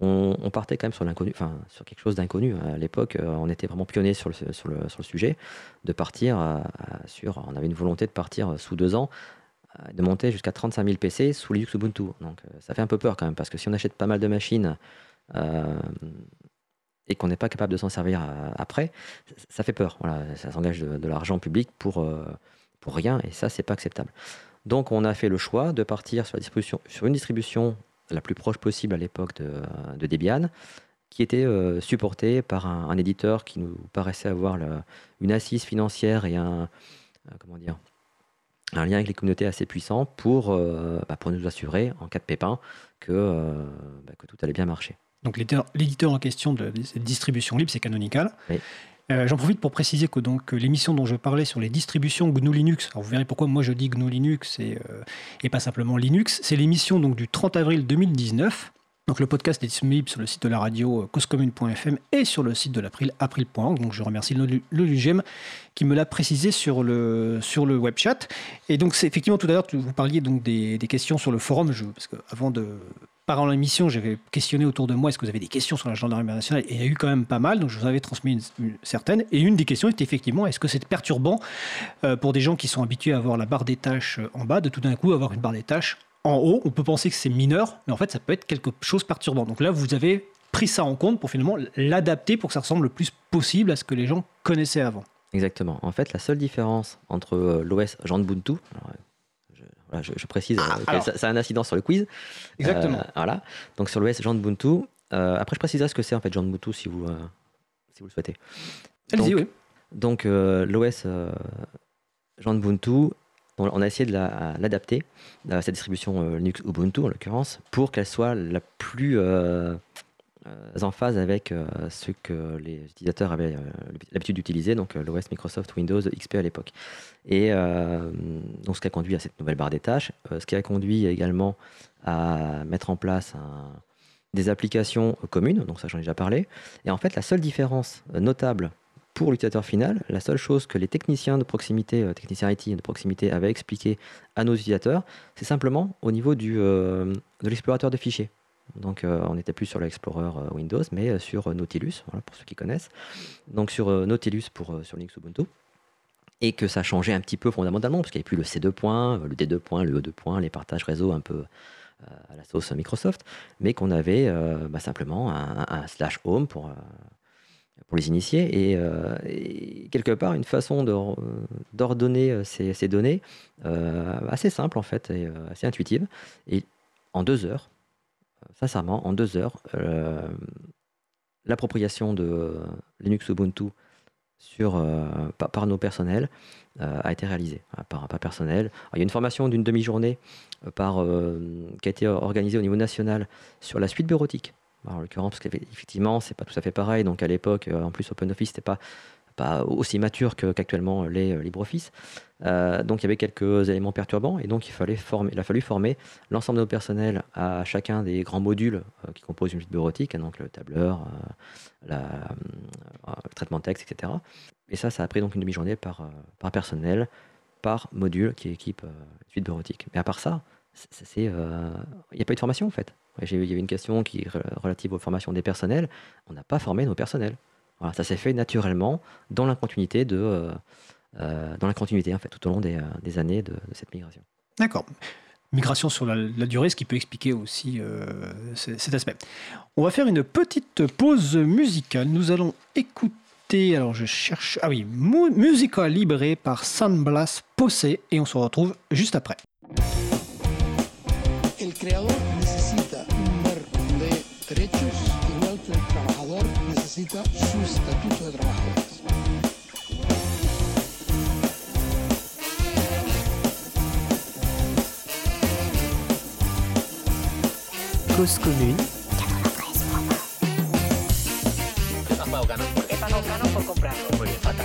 Speaker 6: on partait quand même sur l'inconnu, enfin sur quelque chose d'inconnu. À l'époque, euh, on était vraiment pionnier sur le, sur le, sujet, de partir euh, sur, on avait une volonté de partir euh, sous deux ans, de monter jusqu'à 35 000 PC sous Linux Ubuntu. Donc ça fait un peu peur quand même, parce que si on achète pas mal de machines et qu'on n'est pas capable de s'en servir après, ça fait peur. Voilà, ça s'engage de, l'argent public pour, pour rien, et ça, c'est pas acceptable. Donc on a fait le choix de partir sur une distribution la plus proche possible à l'époque de, Debian, qui était euh, supporté par un, éditeur qui nous paraissait avoir une assise financière et un, euh, comment dire, un lien avec les communautés assez puissant pour, euh, bah, pour nous assurer, en cas de pépin, que, bah, que tout allait bien marcher.
Speaker 1: Donc l'éditeur en question de cette distribution libre, c'est Canonical. Euh, j'en profite pour préciser que donc l'émission dont je parlais sur les distributions GNU Linux, alors vous verrez pourquoi moi je dis GNU Linux et, euh, et pas simplement Linux, c'est l'émission donc du 30 avril 2019. Donc le podcast est disponible sur le site de la radio euh, causecommune.fm et sur le site de l'April, april.org. Donc je remercie le, le qui me l'a précisé sur le, sur le web. Et donc c'est effectivement tout à l'heure vous parliez donc des, questions sur le forum, parce que avant de par l'émission, j'avais questionné autour de moi est-ce que vous avez des questions sur la gendarmerie nationale Et il y a eu quand même pas mal, donc je vous avais transmis une. Et une des questions était effectivement est-ce que c'est perturbant euh, pour des gens qui sont habitués à avoir la barre des tâches euh, en bas, de tout d'un coup avoir une barre des tâches en haut? On peut penser que c'est mineur, mais en fait, ça peut être quelque chose perturbant. Donc là, vous avez pris ça en compte pour finalement l'adapter pour que ça ressemble le plus possible à ce que les gens connaissaient avant.
Speaker 6: Exactement. En fait, la seule différence entre euh, l'OS Ubuntu, je, précise ah, ça, a un incident sur le quiz.
Speaker 1: Exactement. Euh,
Speaker 6: voilà. Donc sur l'OS Jean Ubuntu. Euh, après, je préciserai ce que c'est en fait Jean Ubuntu si vous, euh, si vous le souhaitez.
Speaker 1: Allez-y, oui.
Speaker 6: Donc l'OS Jean Ubuntu, on a essayé de l'adapter, à cette distribution Linux Ubuntu en l'occurrence, pour qu'elle soit la plus euh, en phase avec euh, ce que les utilisateurs avaient euh, l'habitude d'utiliser, donc l'OS Microsoft Windows XP à l'époque. Et donc ce qui a conduit à cette nouvelle barre des tâches, ce qui a conduit également à mettre en place des applications communes, donc ça j'en ai déjà parlé. Et en fait, la seule différence notable pour l'utilisateur final, la seule chose que les techniciens de proximité, euh, techniciens IT de proximité avaient expliqué à nos utilisateurs, c'est simplement au niveau de l'explorateur de fichiers. Donc on n'était plus sur l'Explorer Windows, mais sur Nautilus, pour ceux qui connaissent. Donc sur Nautilus pour sur Linux Ubuntu et que ça changeait un petit peu fondamentalement, parce qu'il n'y avait plus le C2 points, le D2 points, le E2 points, les partages réseau un peu euh, à la sauce Microsoft, mais qu'on avait euh, bah, simplement un, slash home pour, euh, pour les initiés et, quelque part une façon d'ordonner ces, données assez simple en fait et assez intuitive. Et en deux heures, sincèrement, en deux heures, l'appropriation de Linux Ubuntu euh, par, nos personnels euh, a été réalisé par, pas personnel. il y a une formation d'une demi-journée euh, par, qui a été organisée au niveau national sur la suite bureautique. en l'occurrence, parce qu'effectivement, c'est pas tout à fait pareil. Donc à l'époque, en plus, OpenOffice n'était pas aussi mature qu'actuellement les euh, LibreOffice. Euh, donc il y avait quelques éléments perturbants et donc il, fallait former, il a fallu former l'ensemble de nos personnels à chacun des grands modules euh, qui composent une suite bureautique, donc le tableur, le traitement de texte, etc. Et ça, ça a pris donc une demi-journée par, personnel, par module qui équipe une suite bureautique. Mais à part ça, il n'y a pas eu de formation en fait. Il y avait une question qui est relative aux formations des personnels. On n'a pas formé nos personnels ça s'est fait naturellement dans la continuité de, euh, euh, dans la continuité en fait, tout au long des, euh, années de, cette migration.
Speaker 7: D'accord. Migration sur la, durée, ce qui peut expliquer aussi cet aspect. On va faire une petite pause musicale. Nous allons écouter, alors je cherche, ah oui, Musica Libre par San Blas Posse et on se retrouve juste après. El creador necesita un de derechos necesita su estatuto de trabajadores. Cause commune. Et pas nos ganos por comprarlo.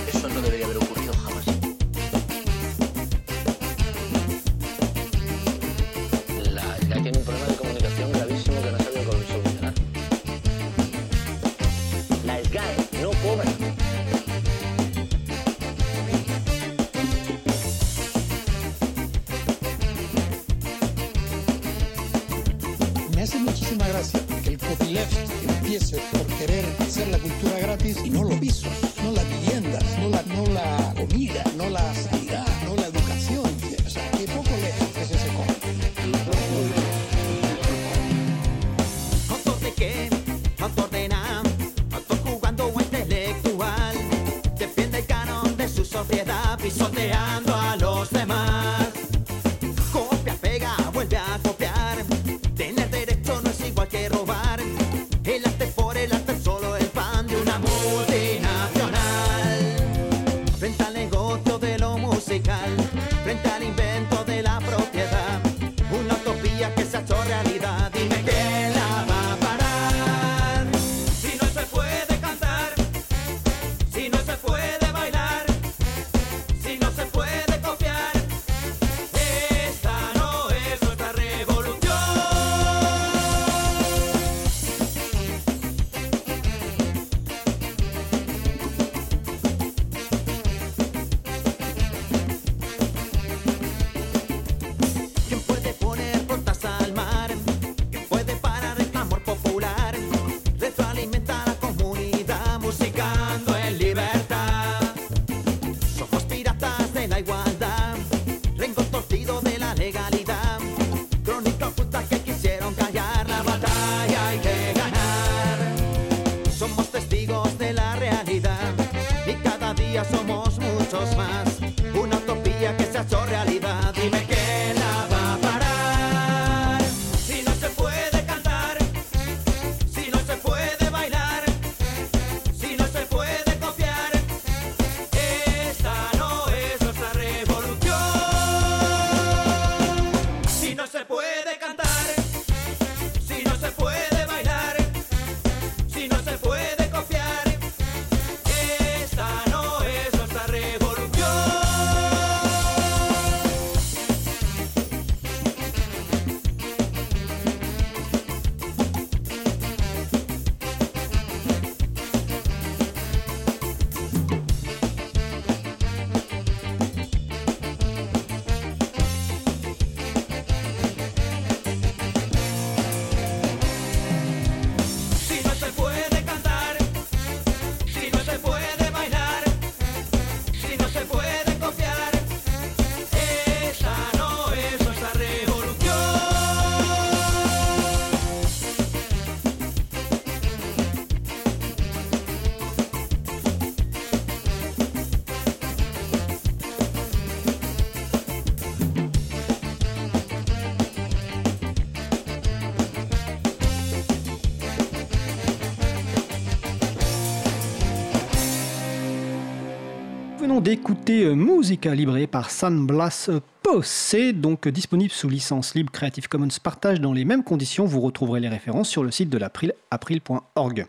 Speaker 1: Euh, Musica Libre par San Blas Posse, donc disponible sous licence libre Creative Commons partage dans les mêmes conditions. Vous retrouverez les références sur le site de l'April, april.org.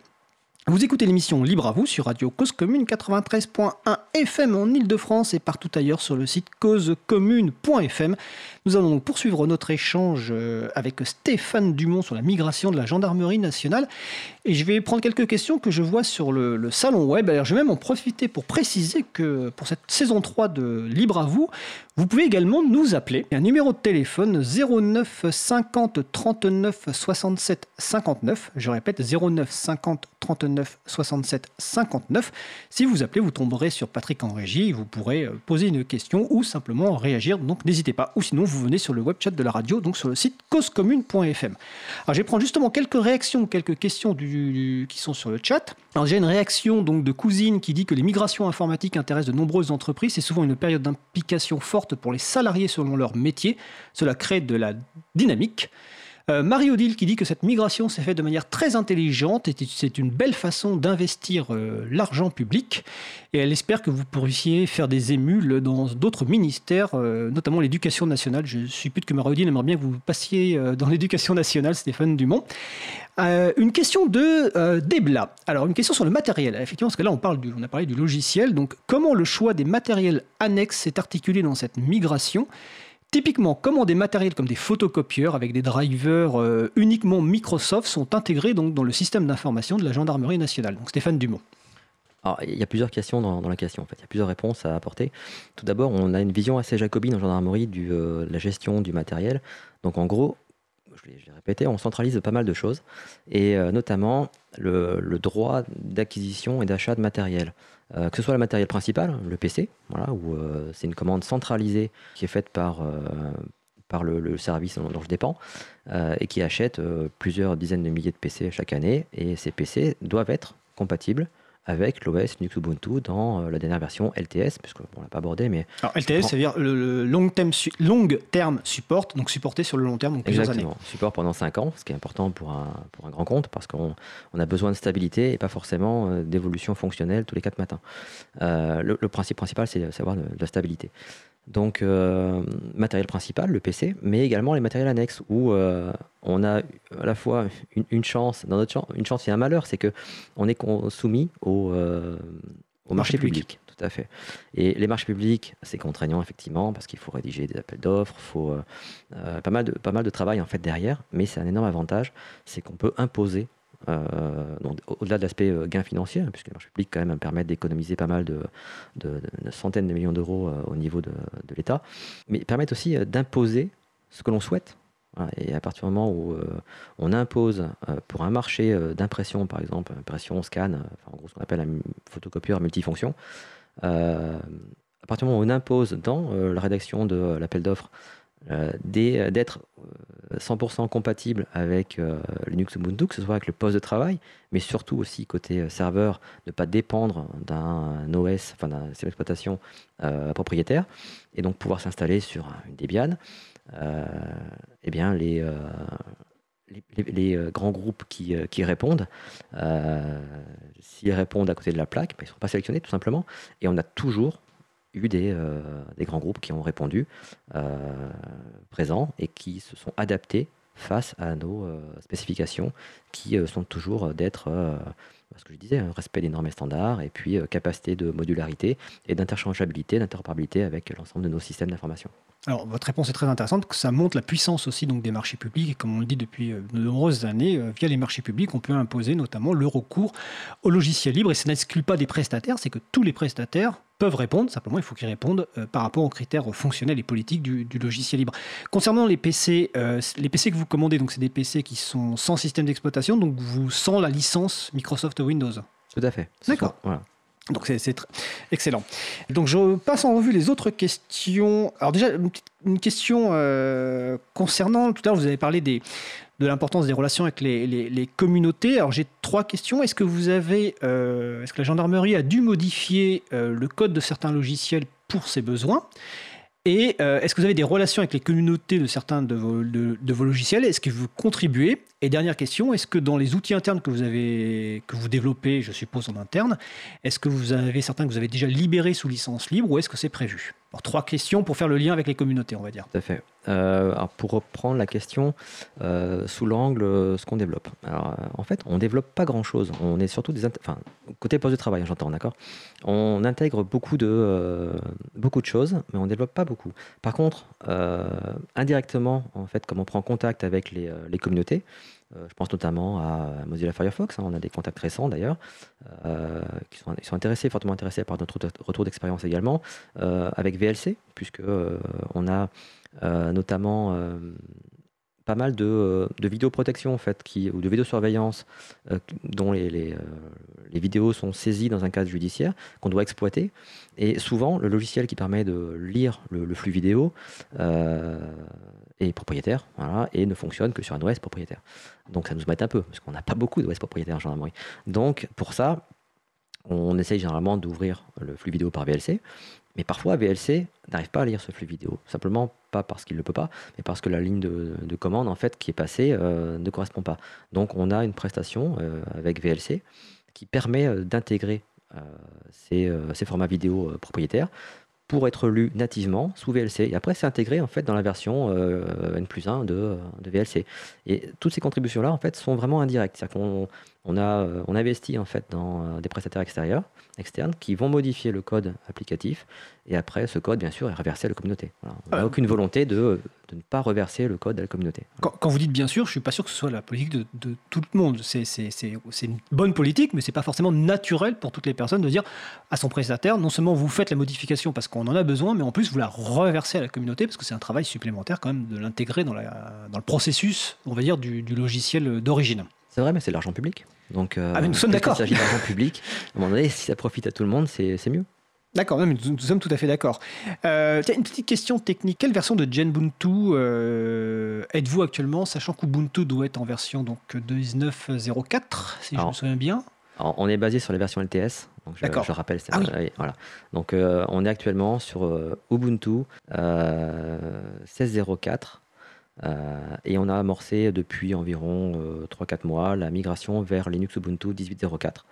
Speaker 1: Vous écoutez l'émission Libre à vous sur Radio Cause Commune 93.1 FM en Ile-de-France et partout ailleurs sur le site causecommune.fm. Nous allons donc poursuivre notre échange euh, avec Stéphane Dumont sur la migration de la gendarmerie nationale. Et je vais prendre quelques questions que je vois sur le, salon web. Alors, je vais même en profiter pour préciser que pour cette saison 3 de Libre à vous, vous pouvez également nous appeler. Un numéro de téléphone 09 50 39 67 59. Je répète 09 50 39 67 59. Si vous appelez, vous tomberez sur Patrick en régie vous pourrez euh, poser une question ou simplement réagir. Donc n'hésitez pas. Ou sinon, vous venez sur le web chat de la radio, donc sur le site causecommune.fm. Alors je vais prendre justement quelques réactions, quelques questions du, qui sont sur le chat. Alors j'ai une réaction donc de cousine qui dit que les migrations informatiques intéressent de nombreuses entreprises. C'est souvent une période d'implication forte pour les salariés selon leur métier. Cela crée de la dynamique. Euh, Marie-Odile qui dit que cette migration s'est faite de manière très intelligente et c'est une belle façon d'investir euh, l'argent public. Et elle espère que vous pourriez faire des émules dans d'autres ministères, euh, notamment l'éducation nationale. Je plus que Marie-Odile aimerait bien que vous passiez dans l'éducation nationale, Stéphane Dumont. une question de Debla. Alors, une question sur le matériel. Effectivement, parce que là, on, parle on a parlé du logiciel. Donc, comment le choix des matériels annexes s'est articulé dans cette migration? Typiquement, comment des matériels comme des photocopieurs avec des drivers euh, uniquement Microsoft sont intégrés donc, dans le système d'information de la gendarmerie nationale? Donc Stéphane Dumont.
Speaker 6: Alors, il y a plusieurs questions dans, la question, en fait. Il y a plusieurs réponses à apporter. Tout d'abord, on a une vision assez jacobine en gendarmerie euh, de la gestion du matériel. Donc, en gros, je l'ai répété, on centralise pas mal de choses, et euh, notamment le droit d'acquisition et d'achat de matériel. Euh, que ce soit le matériel principal, le PC, voilà, euh, c'est une commande centralisée qui est faite par, euh, par le, service dont, je dépends, et qui achète plusieurs dizaines de milliers de PC chaque année, et ces PC doivent être compatibles avec l'OS Linux Ubuntu dans la dernière version LTS, puisque on l'a pas abordé, mais
Speaker 1: Alors, LTS, ça veut dire le, long, term long term support, donc supporté sur le long terme, donc plusieurs Exactement. années.
Speaker 6: support pendant 5 ans, ce qui est important pour un, pour un grand compte, parce qu'on on a besoin de stabilité et pas forcément euh, d'évolution fonctionnelle tous les 4 matins. Euh, le, principe principal, c'est de, de, la stabilité. Donc, euh, matériel principal, le PC, mais également les matériels annexes, où euh, on a à la fois une, chance, dans notre chance, une chance et un malheur, c'est qu'on est soumis au, euh, au marché, public. Tout à fait. Et les marchés publics, c'est contraignant, effectivement, parce qu'il faut rédiger des appels d'offres, il faut pas, mal de, pas mal de travail en fait derrière, mais c'est un énorme avantage, c'est qu'on peut imposer au-delà de l'aspect euh, gain financier, hein, puisque les marchés publics quand même permettent d'économiser pas mal de, centaines de millions d'euros euh, au niveau de, l'État, mais permettent aussi d'imposer ce que l'on souhaite. Et à partir du moment où on impose pour un marché d'impression, par exemple, impression, scan, en gros ce qu'on appelle un photocopieur multifonction, à partir du moment où on impose dans la rédaction de l'appel d'offres d'être 100% compatible avec euh, Linux Ubuntu, que ce soit avec le poste de travail, mais surtout aussi côté euh, serveur, ne pas dépendre d'un OS, enfin d'un système d'exploitation euh, propriétaire, et donc pouvoir s'installer sur une Debian. eh bien, les, les, grands groupes qui, répondent, s'ils répondent à côté de la plaque, ben, ils ne seront pas sélectionnés tout simplement, et on a toujours eu des, euh, des, grands groupes qui ont répondu euh, présents et qui se sont adaptés face à nos euh, spécifications qui sont toujours d'être, ce que je disais, un respect des normes et standards et puis capacité de modularité et d'interchangeabilité, d'interopérabilité avec l'ensemble de nos systèmes d'information.
Speaker 1: Alors, votre réponse est très intéressante, que ça montre la puissance aussi donc, des marchés publics. Et comme on le dit depuis de nombreuses années, via les marchés publics, on peut imposer notamment le recours au logiciel libre. Et ça n'exclut pas des prestataires, c'est que tous les prestataires peuvent répondre. Simplement, il faut qu'ils répondent euh, par rapport aux critères fonctionnels et politiques du, logiciel libre. Concernant les PC, euh, les PC que vous commandez, donc c'est des PC qui sont sans système d'exploitation, donc vous sans la licence Microsoft Windows?
Speaker 6: Tout à fait.
Speaker 1: D'accord. Voilà. Donc c'est excellent. Donc je passe en revue les autres questions. Alors déjà, une, question euh, concernant, tout à l'heure vous avez parlé de l'importance des relations avec les, communautés. Alors j'ai trois questions. Est-ce que vous avez, euh, est-ce que la gendarmerie a dû modifier euh, le code de certains logiciels pour ses besoins? Et euh, est-ce que vous avez des relations avec les communautés de certains de vos, logiciels? Est-ce que vous contribuez? Et dernière question, est-ce que dans les outils internes que vous, avez, que vous développez, je suppose en interne, est-ce que vous avez certains que vous avez déjà libérés sous licence libre ou est-ce que c'est prévu? Alors, Trois questions pour faire le lien avec les communautés, on va dire.
Speaker 6: Tout à fait. Euh, pour reprendre la question euh, sous l'angle ce qu'on développe. Alors, en fait, on développe pas grand-chose. On est surtout des... Enfin, côté poste de travail, j'entends, d'accord? On intègre beaucoup de, beaucoup de choses, mais on développe pas beaucoup. Par contre, euh, indirectement, en fait, comme on prend contact avec les, euh, communautés, euh, je pense notamment à Mozilla Firefox, hein, on a des contacts récents d'ailleurs, qui sont, intéressés, fortement intéressés par notre retour d'expérience également, avec VLC, puisque on a notamment pas mal de, de vidéoprotection en fait, ou de vidéosurveillance euh, dont les, vidéos sont saisies dans un cadre judiciaire qu'on doit exploiter. Et souvent, le logiciel qui permet de lire le, flux vidéo propriétaire et ne fonctionne que sur un OS propriétaire. Donc ça nous met un peu, parce qu'on n'a pas beaucoup d'OS propriétaires en gendarmerie. Donc pour ça, on essaye généralement d'ouvrir le flux vidéo par VLC. Mais parfois, VLC n'arrive pas à lire ce flux vidéo. Simplement pas parce qu'il ne le peut pas, mais parce que la ligne de, commande en fait, qui est passée euh, ne correspond pas. Donc on a une prestation euh, avec VLC qui permet euh, d'intégrer ces, formats vidéo propriétaires pour être lu nativement sous VLC. Et après, c'est intégré en fait dans la version N plus 1 de, de, VLC. Et toutes ces contributions-là, en fait, sont vraiment indirectes. C'est-à-dire on a, on investit en fait dans des prestataires extérieurs externes qui vont modifier le code applicatif et après ce code bien sûr est reversé à la communauté. On n'a euh, aucune volonté de, de, ne pas reverser le code à la communauté.
Speaker 1: Quand, vous dites bien sûr, je suis pas sûr que ce soit la politique de, de tout le monde. C'est une bonne politique, mais c'est pas forcément naturel pour toutes les personnes de dire à son prestataire, non seulement vous faites la modification parce qu'on en a besoin, mais en plus vous la reversez à la communauté parce que c'est un travail supplémentaire quand même de l'intégrer dans, dans le processus, on va dire, du, du logiciel d'origine.
Speaker 6: C'est vrai, mais c'est l'argent public. Donc,
Speaker 1: euh, ah, nous sommes d'accord.
Speaker 6: Il s'agit d'argent public. À un moment donné, si ça profite à tout le monde, c'est mieux.
Speaker 1: D'accord, nous, nous, sommes tout à fait d'accord. Euh, une petite question technique. Quelle version de Genbuntu euh, êtes-vous actuellement, sachant qu'Ubuntu doit être en version donc 19.04, si je me souviens bien?
Speaker 6: On est basé sur les versions LTS. Donc je, je rappelle.
Speaker 1: Ah
Speaker 6: voilà. Donc on est actuellement sur Ubuntu 16.04 euh, et on a amorcé depuis environ 3-4 euh, mois la migration vers Linux Ubuntu 18.04.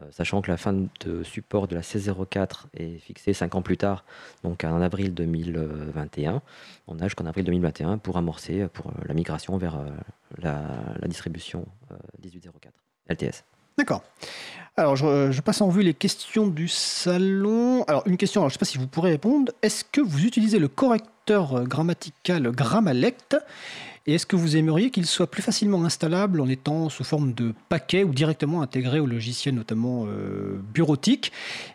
Speaker 6: Euh, sachant que la fin de support de la 16.04 est fixée 5 ans plus tard, donc en avril 2021. On a jusqu'en avril 2021 pour amorcer pour la migration vers la, la distribution 18.04 LTS.
Speaker 1: D'accord. Alors, je, passe en vue les questions du salon. Alors, une question, alors, je ne sais pas si vous pourrez répondre. Est-ce que vous utilisez le correcteur grammatical Grammalect et est-ce que vous aimeriez qu'il soit plus facilement installable en étant sous forme de paquet ou directement intégré au logiciel, notamment euh, bureautique?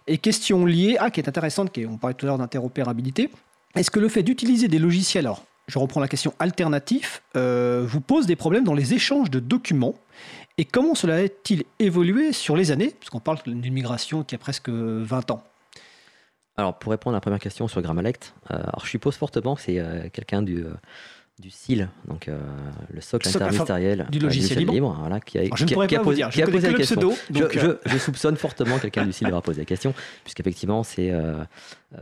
Speaker 1: Et question liée, ah, qui est intéressante, qui on parlait tout à l'heure d'interopérabilité. Est-ce que le fait d'utiliser des logiciels, alors je reprends la question alternatif, euh, vous pose des problèmes dans les échanges de documents? Et comment cela a-t-il évolué sur les années? Puisqu'on parle d'une migration qui a presque 20 ans.
Speaker 6: Alors, pour répondre à la première question sur Grammalect, euh, alors je suppose fortement que c'est euh, quelqu'un du, euh, du SIL, donc le socle interministériel
Speaker 1: du logiciel libre,
Speaker 6: voilà, qui a,
Speaker 1: je ne pourrais pas
Speaker 6: posé,
Speaker 1: dire, je posé la question.
Speaker 6: je, soupçonne fortement quelqu'un du SIL d'avoir posé la question, puisqu'effectivement, c'est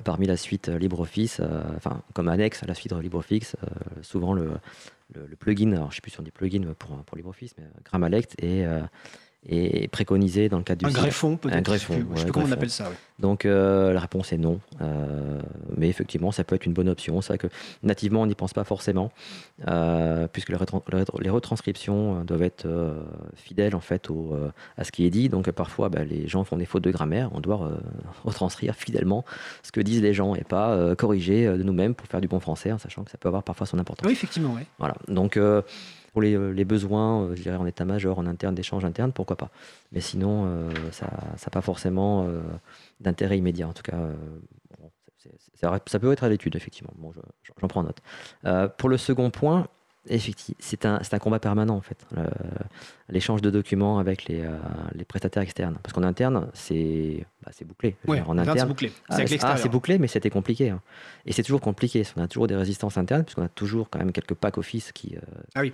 Speaker 6: parmi la suite LibreOffice, enfin, comme annexe à la suite LibreOffice, souvent le, le, plugin, alors je ne sais plus si on dit plugin pour, pour LibreOffice, mais Grammalect est, est préconisé dans le cadre du
Speaker 1: un greffon peut-être
Speaker 6: un greffon
Speaker 1: je sais plus comment on appelle ça
Speaker 6: donc euh, la réponse est non. Euh, mais effectivement ça peut être une bonne option. C'est vrai que nativement on n'y pense pas forcément euh, puisque les, retranscriptions doivent être fidèles en fait au, à ce qui est dit. Donc parfois bah, les gens font des fautes de grammaire. On doit retranscrire fidèlement ce que disent les gens et pas corriger de nous-mêmes pour faire du bon français en sachant que ça peut avoir parfois son importance.
Speaker 1: Oui effectivement oui.
Speaker 6: voilà. Donc pour les, les besoins, euh, je dirais en état-major, en interne, d'échange interne, pourquoi pas. Mais sinon, euh, ça n'a pas forcément euh, d'intérêt immédiat. En tout cas, ça peut être à l'étude, effectivement. Bon, j'en prends note. pour le second point, effectivement, c'est un, un, combat permanent, en fait. L'échange de documents avec les, les, prestataires externes. Parce qu'en interne, c'est bah, bouclé.
Speaker 1: en interne, c'est bouclé.
Speaker 6: C'est ah, bouclé, mais c'était compliqué. Hein. Et c'est toujours compliqué. On a toujours des résistances internes, puisqu'on a toujours quand même quelques packs office qui,
Speaker 1: ah oui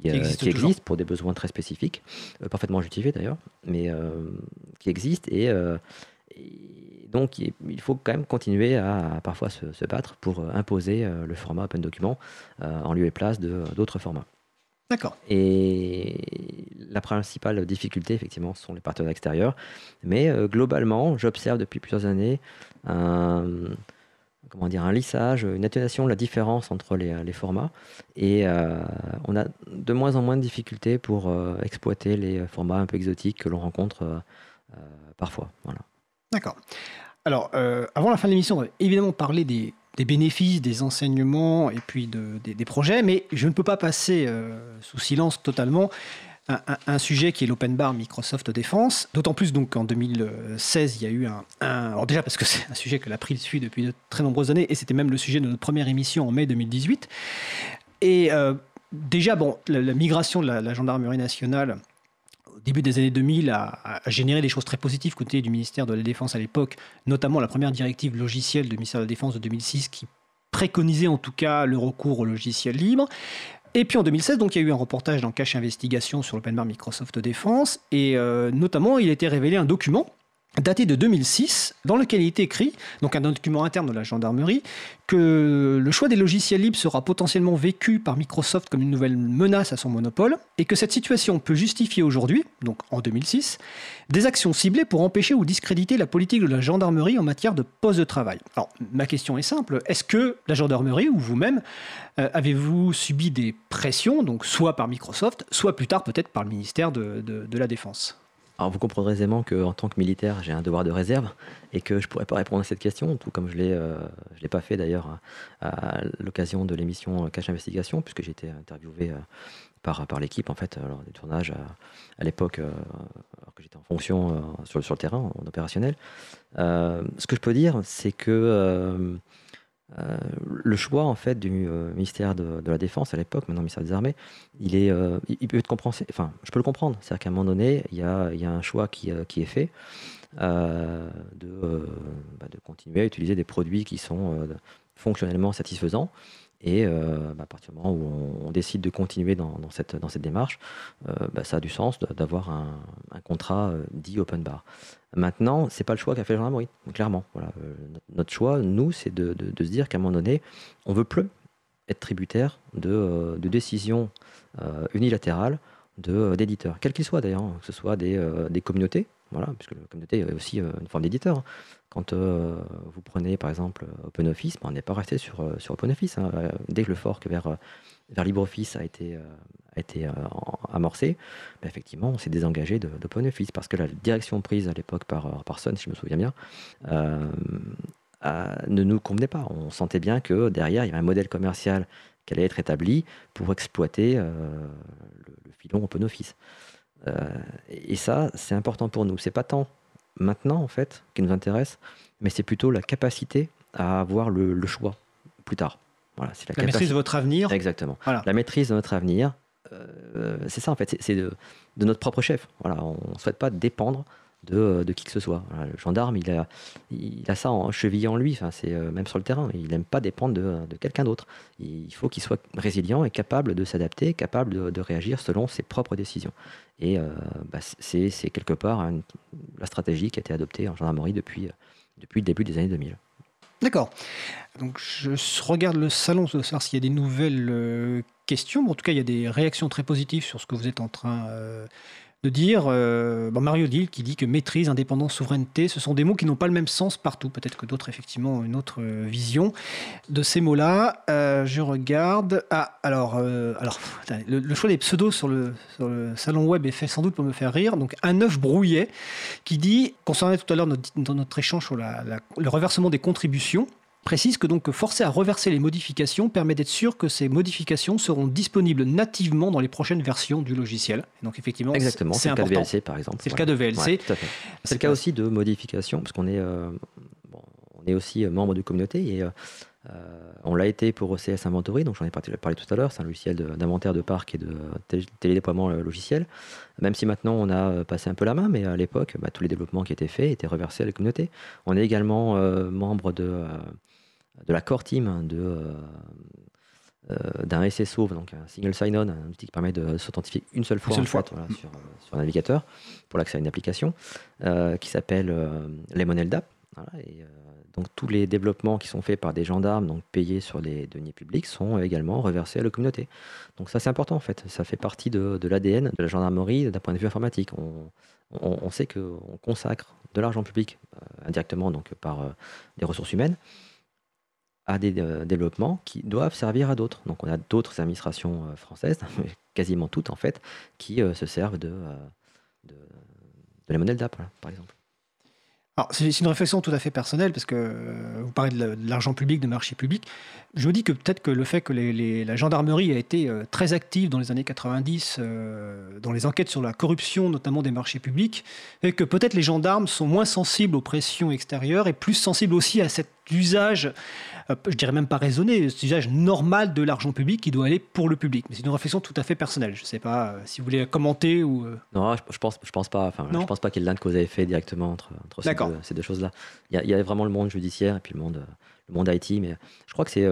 Speaker 6: qui, existe, existe pour des besoins très spécifiques, euh, parfaitement justifiés d'ailleurs, mais euh, qui existent et, Et donc, il faut quand même continuer à, parfois se, battre pour imposer le format Open Document en lieu et place d'autres formats.
Speaker 1: D'accord.
Speaker 6: Et la principale difficulté, effectivement, sont les partenaires extérieurs. Mais globalement, j'observe depuis plusieurs années un, comment dire, un lissage, une atténuation de la différence entre les, formats. Et euh, on a de moins en moins de difficultés pour euh, exploiter les formats un peu exotiques que l'on rencontre euh, parfois. Voilà.
Speaker 1: D'accord. Alors, avant la fin de l'émission, on va évidemment parler des, bénéfices, des enseignements et puis des, des, projets, mais je ne peux pas passer sous silence totalement un, sujet qui est l'open bar Microsoft Défense. D'autant plus donc qu'en 2016, il y a eu un, Alors déjà parce que c'est un sujet que l'April suit depuis de très nombreuses années, et c'était même le sujet de notre première émission en mai 2018. Et euh, déjà, bon, la, migration de la, gendarmerie nationale au début des années 2000 a, généré des choses très positives côté du ministère de la Défense à l'époque, notamment la première directive logicielle du ministère de la Défense de 2006 qui préconisait en tout cas le recours au logiciel libre. Et puis en 2016, donc, il y a eu un reportage dans Cache Investigation sur l'open bar Microsoft Défense, et euh, notamment il a été révélé un document daté de 2006, dans lequel il est écrit, donc un document interne de la gendarmerie, que le choix des logiciels libres sera potentiellement vécu par Microsoft comme une nouvelle menace à son monopole, et que cette situation peut justifier aujourd'hui, donc en 2006, des actions ciblées pour empêcher ou discréditer la politique de la gendarmerie en matière de poste de travail. Alors, ma question est simple, est-ce que la gendarmerie ou vous-même euh, avez-vous subi des pressions, donc soit par Microsoft, soit plus tard peut-être par le ministère de la Défense?
Speaker 6: Alors vous comprendrez aisément qu'en tant que militaire, j'ai un devoir de réserve et que je ne pourrais pas répondre à cette question, tout comme je ne euh, l'ai pas fait d'ailleurs à, l'occasion de l'émission Cache Investigation, puisque j'ai été interviewé euh, par, l'équipe en fait lors des tournages à, l'époque, euh, alors que j'étais en fonction sur, sur, le terrain, en opérationnel. ce que je peux dire, c'est que euh, le choix en fait du euh, ministère de, la Défense à l'époque, maintenant ministère des Armées, il est, euh, peut être compréhensible. Enfin, je peux le comprendre. C'est-à-dire qu'à un moment donné, il y a, un choix qui, qui est fait de, bah, de continuer à utiliser des produits qui sont fonctionnellement satisfaisants et euh, bah, à partir du moment où on, décide de continuer dans, cette, démarche, euh, bah, ça a du sens d'avoir un, contrat euh, dit open bar. Maintenant, c'est pas le choix qu'a fait la gendarmerie, clairement. Voilà. notre choix, nous, c'est de, se dire qu'à un moment donné, on veut plus être tributaire de, décisions unilatérales d'éditeurs, quels qu'ils soient d'ailleurs, hein, que ce soit des communautés, voilà, puisque la communauté est aussi une forme d'éditeur. Hein. Quand euh, vous prenez par exemple OpenOffice, ben, on n'est pas resté sur, euh, sur OpenOffice. Hein. Euh, dès que le fork vers, vers LibreOffice a été, a été amorcé, ben, effectivement, on s'est désengagé d'OpenOffice parce que la direction prise à l'époque par, par Sun, si je me souviens bien, ne nous convenait pas. On sentait bien que derrière, il y avait un modèle commercial qui allait être établi pour exploiter le, filon OpenOffice. Et ça, c'est important pour nous. C'est pas tant maintenant, en fait, qui nous intéresse, mais c'est plutôt la capacité à avoir le, choix plus tard.
Speaker 1: Voilà, c'est la, maîtrise de votre avenir.
Speaker 6: Exactement. La maîtrise de notre avenir, euh, c'est ça en fait, c'est de, notre propre chef. Voilà, on ne souhaite pas dépendre de, qui que ce soit. le gendarme, il a, ça en chevillé en lui, enfin, c'est euh, même sur le terrain. Il n'aime pas dépendre de, quelqu'un d'autre. Il faut qu'il soit résilient et capable de s'adapter, capable de, réagir selon ses propres décisions. Et euh, bah, c'est quelque part la stratégie qui a été adoptée en gendarmerie depuis, le début des années 2000.
Speaker 1: D'accord. Donc je regarde le salon pour savoir s'il y a des nouvelles euh, questions. en tout cas, il y a des réactions très positives sur ce que vous êtes en train de dire, euh, Mario Dill qui dit que maîtrise, indépendance, souveraineté, ce sont des mots qui n'ont pas le même sens partout. Peut-être que d'autres, effectivement, ont une autre euh, vision de ces mots-là. Euh, je regarde. Ah, alors, le, choix des pseudos sur le, salon web est fait sans doute pour me faire rire. Donc, un œuf brouillet qui dit, concernant tout à l'heure notre échange sur le reversement des contributions, précise que donc forcer à reverser les modifications permet d'être sûr que ces modifications seront disponibles nativement dans les prochaines versions du logiciel. donc effectivement,
Speaker 6: exactement, c'est le cas de VLC par exemple.
Speaker 1: C'est le cas de VLC.
Speaker 6: c'est le cas aussi de modifications parce qu'on est, euh, on est aussi euh, membre de communauté et euh, on l'a été pour OCS Inventory, donc j'en ai parlé tout à l'heure, c'est un logiciel d'inventaire de, parc et de télédéploiement logiciel. Même si maintenant on a passé un peu la main, mais à l'époque, bah, tous les développements qui étaient faits étaient reversés à la communauté. On est également membre de de la core team de, euh, d'un SSO, donc un single sign-on, un outil qui permet de s'authentifier une seule fois, sur, un navigateur pour l'accès à une application, qui s'appelle Lemonel et, donc tous les développements qui sont faits par des gendarmes, donc payés sur les deniers publics, sont également reversés à la communauté. Donc ça c'est important en fait, ça fait partie de, l'ADN de la gendarmerie d'un point de vue informatique. On, sait qu'on consacre de l'argent public euh, indirectement donc par euh, des ressources humaines à des euh, développements qui doivent servir à d'autres. Donc on a d'autres administrations françaises, quasiment toutes en fait, qui se servent de, de, la monnaie DAP, par exemple
Speaker 1: c'est une réflexion tout à fait personnelle, parce que euh, vous parlez de l'argent public, de marché public. Je me dis que peut-être que le fait que la gendarmerie a été euh, très active dans les années 90 euh, dans les enquêtes sur la corruption, notamment des marchés publics, et que peut-être les gendarmes sont moins sensibles aux pressions extérieures et plus sensibles aussi à cet usage euh, je dirais même pas raisonné, c'est usage normal de l'argent public qui doit aller pour le public. Mais c'est une réflexion tout à fait personnelle. Je ne sais pas euh, si vous voulez commenter ou. Euh.
Speaker 6: Non, je, pense, je pense pas. Enfin, je pense pas qu'il y ait de lien de cause à effet directement entre, entre ces, deux, choses-là. Il, y, a vraiment le monde judiciaire et puis le monde, le monde IT, mais je crois que c'est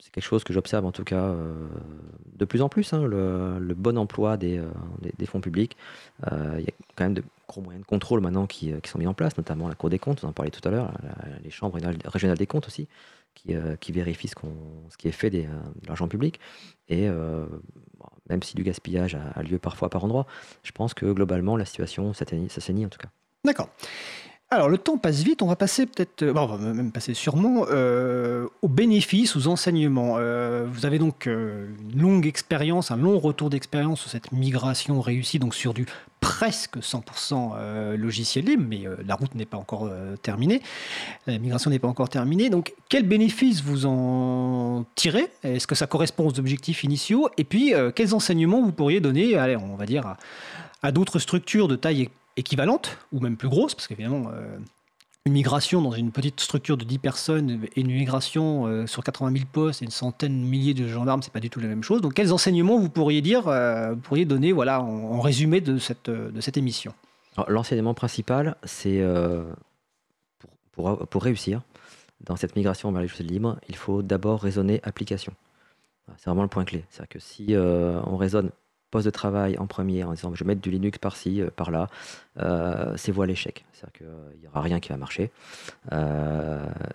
Speaker 6: c'est quelque chose que j'observe en tout cas de plus en plus, hein, le, bon emploi des, des, fonds publics. il y a quand même de gros moyens de contrôle maintenant qui, qui, sont mis en place, notamment la Cour des comptes, vous en parlez tout à l'heure, les chambres régionales des comptes aussi, qui, qui vérifient ce, qui est fait des, de l'argent public. Et même si du gaspillage a, lieu parfois par endroit, je pense que globalement la situation s'assainit en tout cas.
Speaker 1: D'accord. Alors le temps passe vite, on va passer peut-être, bon, on va même passer sûrement euh, aux bénéfices, aux enseignements. Euh, vous avez donc euh, une longue expérience, un long retour d'expérience sur cette migration réussie, donc sur du presque 100% logiciel libre, mais la route n'est pas encore terminée, la migration n'est pas encore terminée. Donc quels bénéfices vous en tirez? Est-ce que ça correspond aux objectifs initiaux? Et puis quels enseignements vous pourriez donner, allez, on va dire, à, d'autres structures de taille équivalente, ou même plus grosse, parce qu'évidemment, euh, une migration dans une petite structure de 10 personnes et une migration euh, sur 80 000 postes et une centaine de milliers de gendarmes, c'est pas du tout la même chose. Donc, quels enseignements vous pourriez dire, euh, pourriez donner, voilà, en, résumé de cette, de cette émission?
Speaker 6: L'enseignement principal, c'est pour, pour, pour, réussir dans cette migration vers les choses libres, il faut d'abord raisonner application. C'est vraiment le point clé. C'est-à-dire que si on raisonne poste de travail en premier en disant je vais mettre du Linux par-ci, euh, par-là, euh, c'est voie l'échec. C'est-à-dire qu'il euh, n'y aura rien qui va marcher.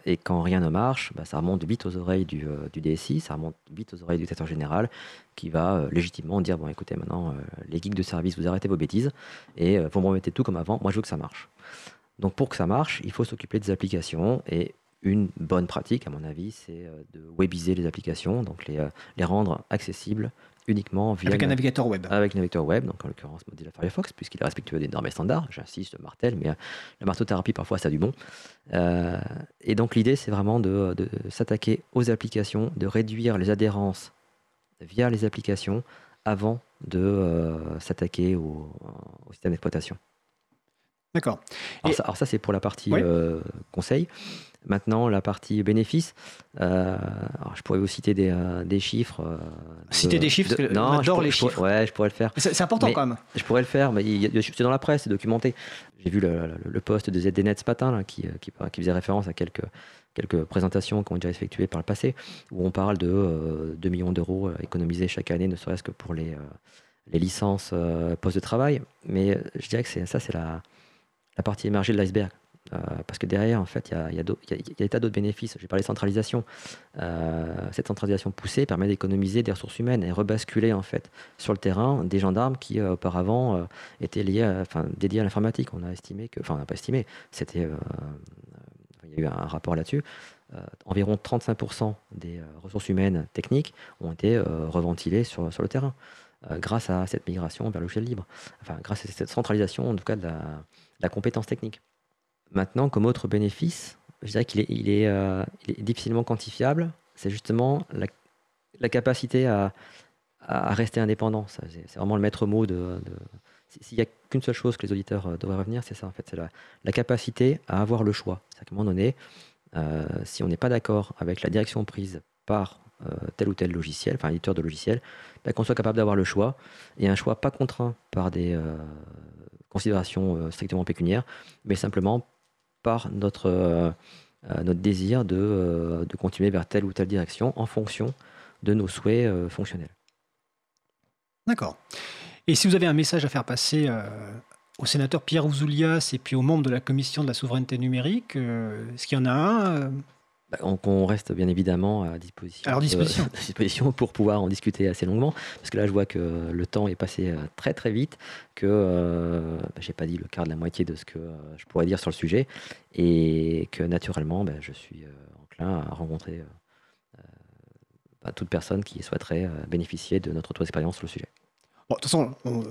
Speaker 6: et quand rien ne marche, bah, ça remonte vite aux oreilles du, DSI, ça remonte vite aux oreilles du directeur général qui va légitimement dire bon écoutez maintenant les geeks de service vous arrêtez vos bêtises et vous me remettez tout comme avant, moi je veux que ça marche. Donc pour que ça marche, il faut s'occuper des applications et une bonne pratique, à mon avis, c'est de webiser les applications, donc les rendre accessibles, uniquement via
Speaker 1: avec un navigateur web.
Speaker 6: Avec un navigateur web, donc en l'occurrence Mozilla Firefox, puisqu'il est respectueux des normes et standards. J'insiste, martel, mais euh, la martothérapie parfois ça a du bon. Euh, et donc l'idée c'est vraiment de, s'attaquer aux applications, de réduire les adhérences via les applications avant de euh, s'attaquer au, système d'exploitation.
Speaker 1: D'accord.
Speaker 6: Alors, ça, c'est pour la partie conseil. Maintenant, la partie bénéfice, euh, je pourrais vous citer des, euh, chiffres. Euh,
Speaker 1: citer des chiffres, parce que non, j'adore les chiffres.
Speaker 6: ouais, je pourrais le faire.
Speaker 1: C'est important quand même.
Speaker 6: Je pourrais le faire, mais c'est dans la presse, c'est documenté. J'ai vu le, le, post de ZDNet ce matin là, qui, qui, faisait référence à quelques, quelques présentations qui ont déjà effectuées par le passé, où on parle de 2 millions d'euros économisés chaque année, ne serait-ce que pour les, les licences postes de travail. Mais je dirais que ça, c'est la, la partie émergée de l'iceberg. Euh, parce que derrière, en fait, il y a, des tas d'autres bénéfices. J'ai parlé de centralisation. Euh, cette centralisation poussée permet d'économiser des ressources humaines et rebasculer en fait sur le terrain des gendarmes qui euh, auparavant étaient liés, dédiés à l'informatique. On a estimé que, enfin, on n'a pas estimé, c'était, il y a eu un rapport là-dessus. environ 35% des ressources humaines techniques ont été reventilées sur, sur le terrain grâce à cette migration vers le logiciel libre. Enfin, grâce à cette centralisation, en tout cas, de la compétence technique. Maintenant, comme autre bénéfice, je dirais qu'il est, euh, difficilement quantifiable. C'est justement la, capacité à, rester indépendant. C'est vraiment le maître mot de. S'il n'y a qu'une seule chose que les auditeurs euh, devraient revenir, c'est ça en fait, c'est la, capacité à avoir le choix. C'est à un moment donné, euh, si on n'est pas d'accord avec la direction prise par tel ou tel logiciel, enfin éditeur de logiciel, ben, qu'on soit capable d'avoir le choix et un choix pas contraint par des considérations strictement pécuniaires, mais simplement par notre, euh, notre désir de, de, continuer vers telle ou telle direction en fonction de nos souhaits fonctionnels.
Speaker 1: D'accord. Et si vous avez un message à faire passer au sénateur Pierre Ouzoulias et puis aux membres de la commission de la souveraineté numérique, est-ce qu'il y en a un
Speaker 6: on, reste bien évidemment à disposition,
Speaker 1: à disposition.
Speaker 6: disposition. pour pouvoir en discuter assez longuement, parce que là je vois que le temps est passé euh, très très vite, que euh, bah, j'ai pas dit le quart de la moitié de ce que euh, je pourrais dire sur le sujet, et que naturellement bah, je suis enclin à rencontrer toute personne qui souhaiterait bénéficier de notre expérience sur le sujet.
Speaker 1: de toute façon, on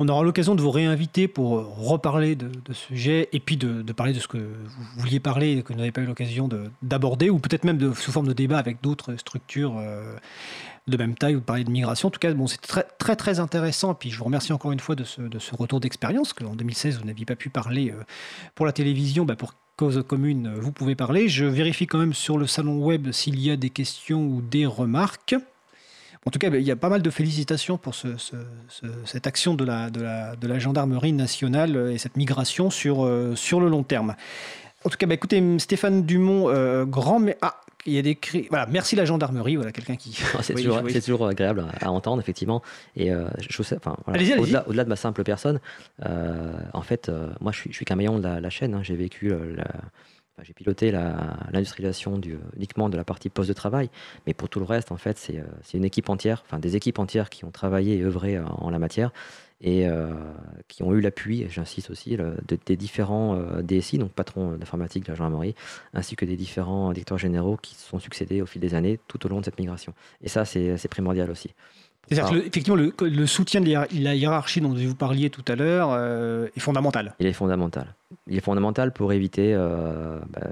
Speaker 1: aura l'occasion de vous réinviter pour reparler de, ce sujet et puis de, parler de ce que vous vouliez parler et que vous n'avez pas eu l'occasion d'aborder, ou peut-être même de, sous forme de débat avec d'autres structures euh, de même taille ou de parler de migration. En tout cas, bon, c'est très, très très intéressant. Et puis je vous remercie encore une fois de ce, retour d'expérience, qu'en 2016, vous n'aviez pas pu parler euh, pour la télévision, bah, pour cause commune, vous pouvez parler. Je vérifie quand même sur le salon web s'il y a des questions ou des remarques. En tout cas, il y a pas mal de félicitations pour cette action de la, de, la, gendarmerie nationale et cette migration sur, euh, sur le long terme. En tout cas, bah, écoutez, Stéphane Dumont, euh, grand. Mais, ah, il y a des cris. Voilà, merci la gendarmerie. Voilà, quelqu'un qui.
Speaker 6: c'est toujours, agréable à entendre, effectivement. Et euh, je, enfin, au-delà, de ma simple personne, en fait, moi, je suis, je suis qu'un maillon de la, chaîne. Hein. J'ai vécu la j'ai piloté l'industrialisation uniquement de la partie poste de travail, mais pour tout le reste, en fait, c'est euh, une équipe entière, enfin des équipes entières qui ont travaillé et œuvré en, la matière et euh, qui ont eu l'appui, j'insiste aussi, des différents euh, DSI, donc patrons d'informatique de la gendarmerie, ainsi que des différents directeurs généraux qui se sont succédés au fil des années tout au long de cette migration. Et ça, c'est primordial aussi.
Speaker 1: C'est-à-dire effectivement, le, soutien de la hiérarchie dont vous parliez tout à l'heure euh, est fondamental.
Speaker 6: Il est fondamental. Il est fondamental pour éviter euh, bah,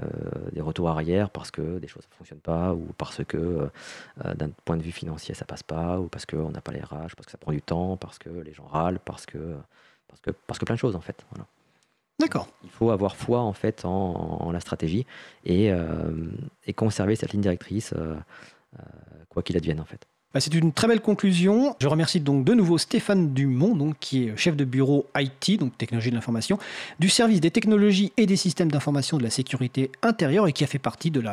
Speaker 6: des retours arrière parce que des choses ne fonctionnent pas ou parce que euh, d'un point de vue financier ça passe pas ou parce qu'on n'a pas les RH, parce que ça prend du temps, parce que les gens râlent, parce que, parce que, parce que plein de choses en fait.
Speaker 1: D'accord.
Speaker 6: Il faut avoir foi en fait en, la stratégie et, et, conserver cette ligne directrice quoi qu'il advienne en fait.
Speaker 1: Bah, c'est une très belle conclusion. Je remercie donc de nouveau Stéphane Dumont, donc, qui est chef de bureau IT, donc technologie de l'information, du service des technologies et des systèmes d'information de la sécurité intérieure et qui a fait partie de,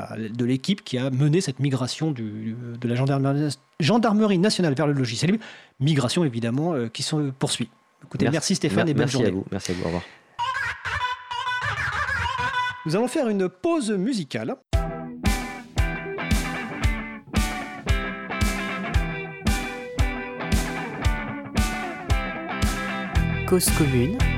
Speaker 1: l'équipe qui a mené cette migration de la gendarmerie, nationale vers le logiciel Migration évidemment euh, qui se poursuit. Écoutez, merci, Stéphane et bonne
Speaker 6: merci
Speaker 1: journée.
Speaker 6: À vous. Merci à vous. Au revoir.
Speaker 1: Nous allons faire une pause musicale.
Speaker 8: Cause commune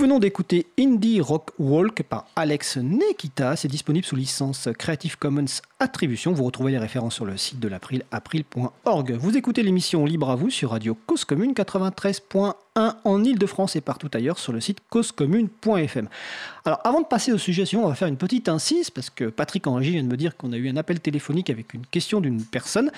Speaker 1: venons d'écouter Indie Rock Walk par Alex Nekita. C'est disponible sous licence Creative Commons Attribution. Vous retrouvez les références sur le site de l'April, april.org. Vous écoutez l'émission Libre à vous sur Radio Cause Commune 93.1 en Ile-de-France et partout ailleurs sur le site causecommune.fm. Alors, avant de passer au sujet suivant, on va faire une petite incise parce que Patrick Henry vient de me dire qu'on a eu un appel téléphonique avec une question d'une personne.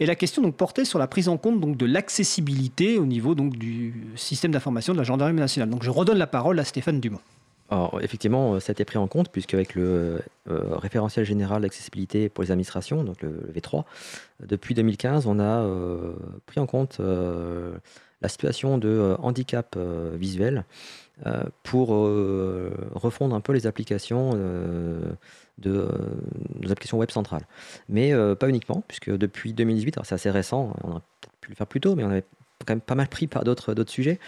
Speaker 1: Et la question donc portait sur la prise en compte donc, de l'accessibilité au niveau donc, du système d'information de la gendarmerie nationale. Donc, je redonne la parole à Stéphane Dumont.
Speaker 6: Alors, effectivement, ça a été pris en compte, puisque avec le euh, référentiel général d'accessibilité pour les administrations, donc le, V3, depuis 2015, on a euh, pris en compte euh, la situation de euh, handicap euh, visuel euh, pour refondre un peu les applications de nos applications web centrales. Mais pas uniquement, puisque depuis 2018, c'est assez récent, on aurait peut-être pu le faire plus tôt, mais on avait quand même pas mal pris par d'autres sujets.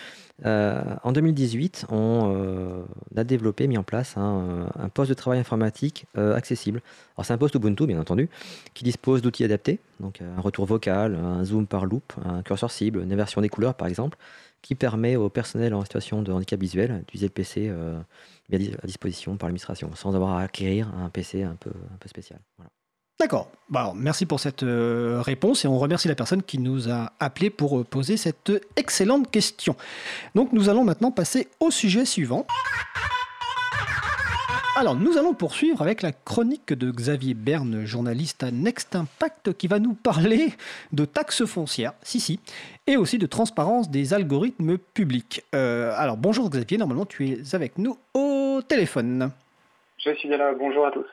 Speaker 6: En 2018, on a développé, mis en place un, poste de travail informatique accessible. Alors c'est un poste Ubuntu, bien entendu, qui dispose d'outils adaptés, donc un retour vocal, un zoom par loop, un curseur cible, une inversion des couleurs par exemple, qui permet au personnel en situation de handicap visuel d'utiliser le PC à disposition par l'administration, sans avoir à acquérir un PC un peu, spécial.
Speaker 1: D'accord. Bah, merci pour cette euh, réponse et on remercie la personne qui nous a appelé pour euh, poser cette excellente question. Donc nous allons maintenant passer au sujet suivant. Alors, nous allons poursuivre avec la chronique de Xavier Berne, journaliste à Next Impact, qui va nous parler de taxes foncières, si, si, et aussi de transparence des algorithmes publics. Euh, alors, bonjour Xavier, normalement tu es avec nous au téléphone.
Speaker 9: Je suis là, bonjour à tous.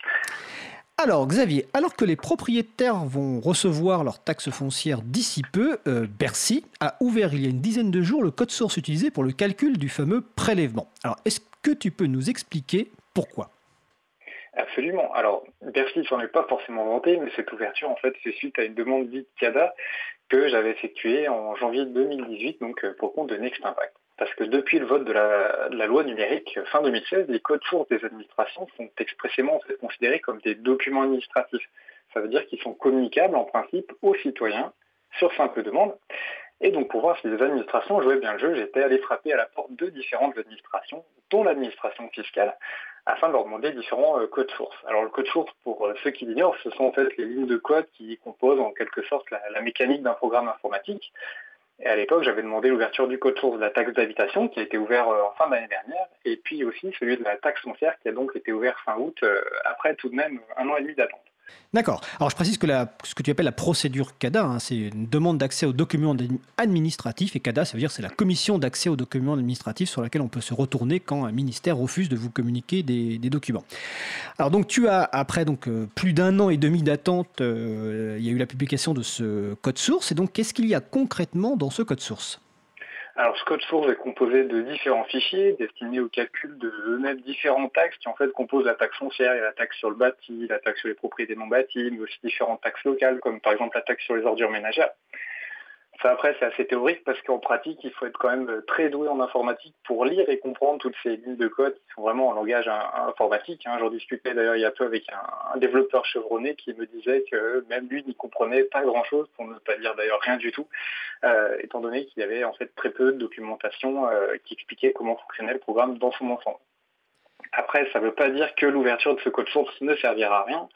Speaker 1: Alors Xavier, alors que les propriétaires vont recevoir leur taxe foncière d'ici peu, euh, Bercy a ouvert il y a une dizaine de jours le code source utilisé pour le calcul du fameux prélèvement. Alors est-ce que tu peux nous expliquer pourquoi?
Speaker 9: Absolument. Alors, Bercy s'en est pas forcément vanté, mais cette ouverture, en fait, c'est suite à une demande dite que j'avais effectuée en janvier 2018, donc euh, pour compte de Next Impact. Parce que depuis le vote de la, loi numérique fin 2016, les codes sources des administrations sont expressément considérés comme des documents administratifs. Ça veut dire qu'ils sont communicables en principe aux citoyens sur simple demande. Et donc pour voir si les administrations jouaient bien le jeu, j'étais allé frapper à la porte de différentes administrations, dont l'administration fiscale, afin de leur demander différents euh, codes sources. Alors le code source, pour euh, ceux qui l'ignorent, ce sont en fait les lignes de code qui composent en quelque sorte la mécanique d'un programme informatique. Et à l'époque, j'avais demandé l'ouverture du code source de la taxe d'habitation qui a été ouvert euh, en fin d'année dernière, et puis aussi celui de la taxe foncière qui a donc été ouvert fin août, euh, après tout de même un an et demi d'attente.
Speaker 1: D'accord. Alors je précise que ce que tu appelles la procédure CADA, hein, c'est une demande d'accès aux documents administratifs. Et CADA, ça veut dire c'est la commission d'accès aux documents administratifs sur laquelle on peut se retourner quand un ministère refuse de vous communiquer des, documents. Alors donc tu as, après donc, euh, plus d'un an et demi d'attente, euh, il y a eu la publication de ce code source. Et donc qu'est-ce qu'il y a concrètement dans ce code source?
Speaker 9: Alors, source est composé de différents fichiers destinés au calcul de différents taxes qui en fait composent la taxe foncière et la taxe sur le bâti, la taxe sur les propriétés non bâties, mais aussi différentes taxes locales comme par exemple la taxe sur les ordures ménagères. Ça, après, c'est assez théorique parce qu'en pratique, il faut être quand même très doué en informatique pour lire et comprendre toutes ces lignes de code qui sont vraiment en langage informatique. Hein. J'en discutais d'ailleurs il y a peu avec un, développeur chevronné qui me disait que même lui n'y comprenait pas grand-chose, pour ne pas dire d'ailleurs rien du tout, euh, étant donné qu'il y avait en fait très peu de documentation euh, qui expliquait comment fonctionnait le programme dans son ensemble. Après, ça ne veut pas dire que l'ouverture de ce code source ne servira à rien.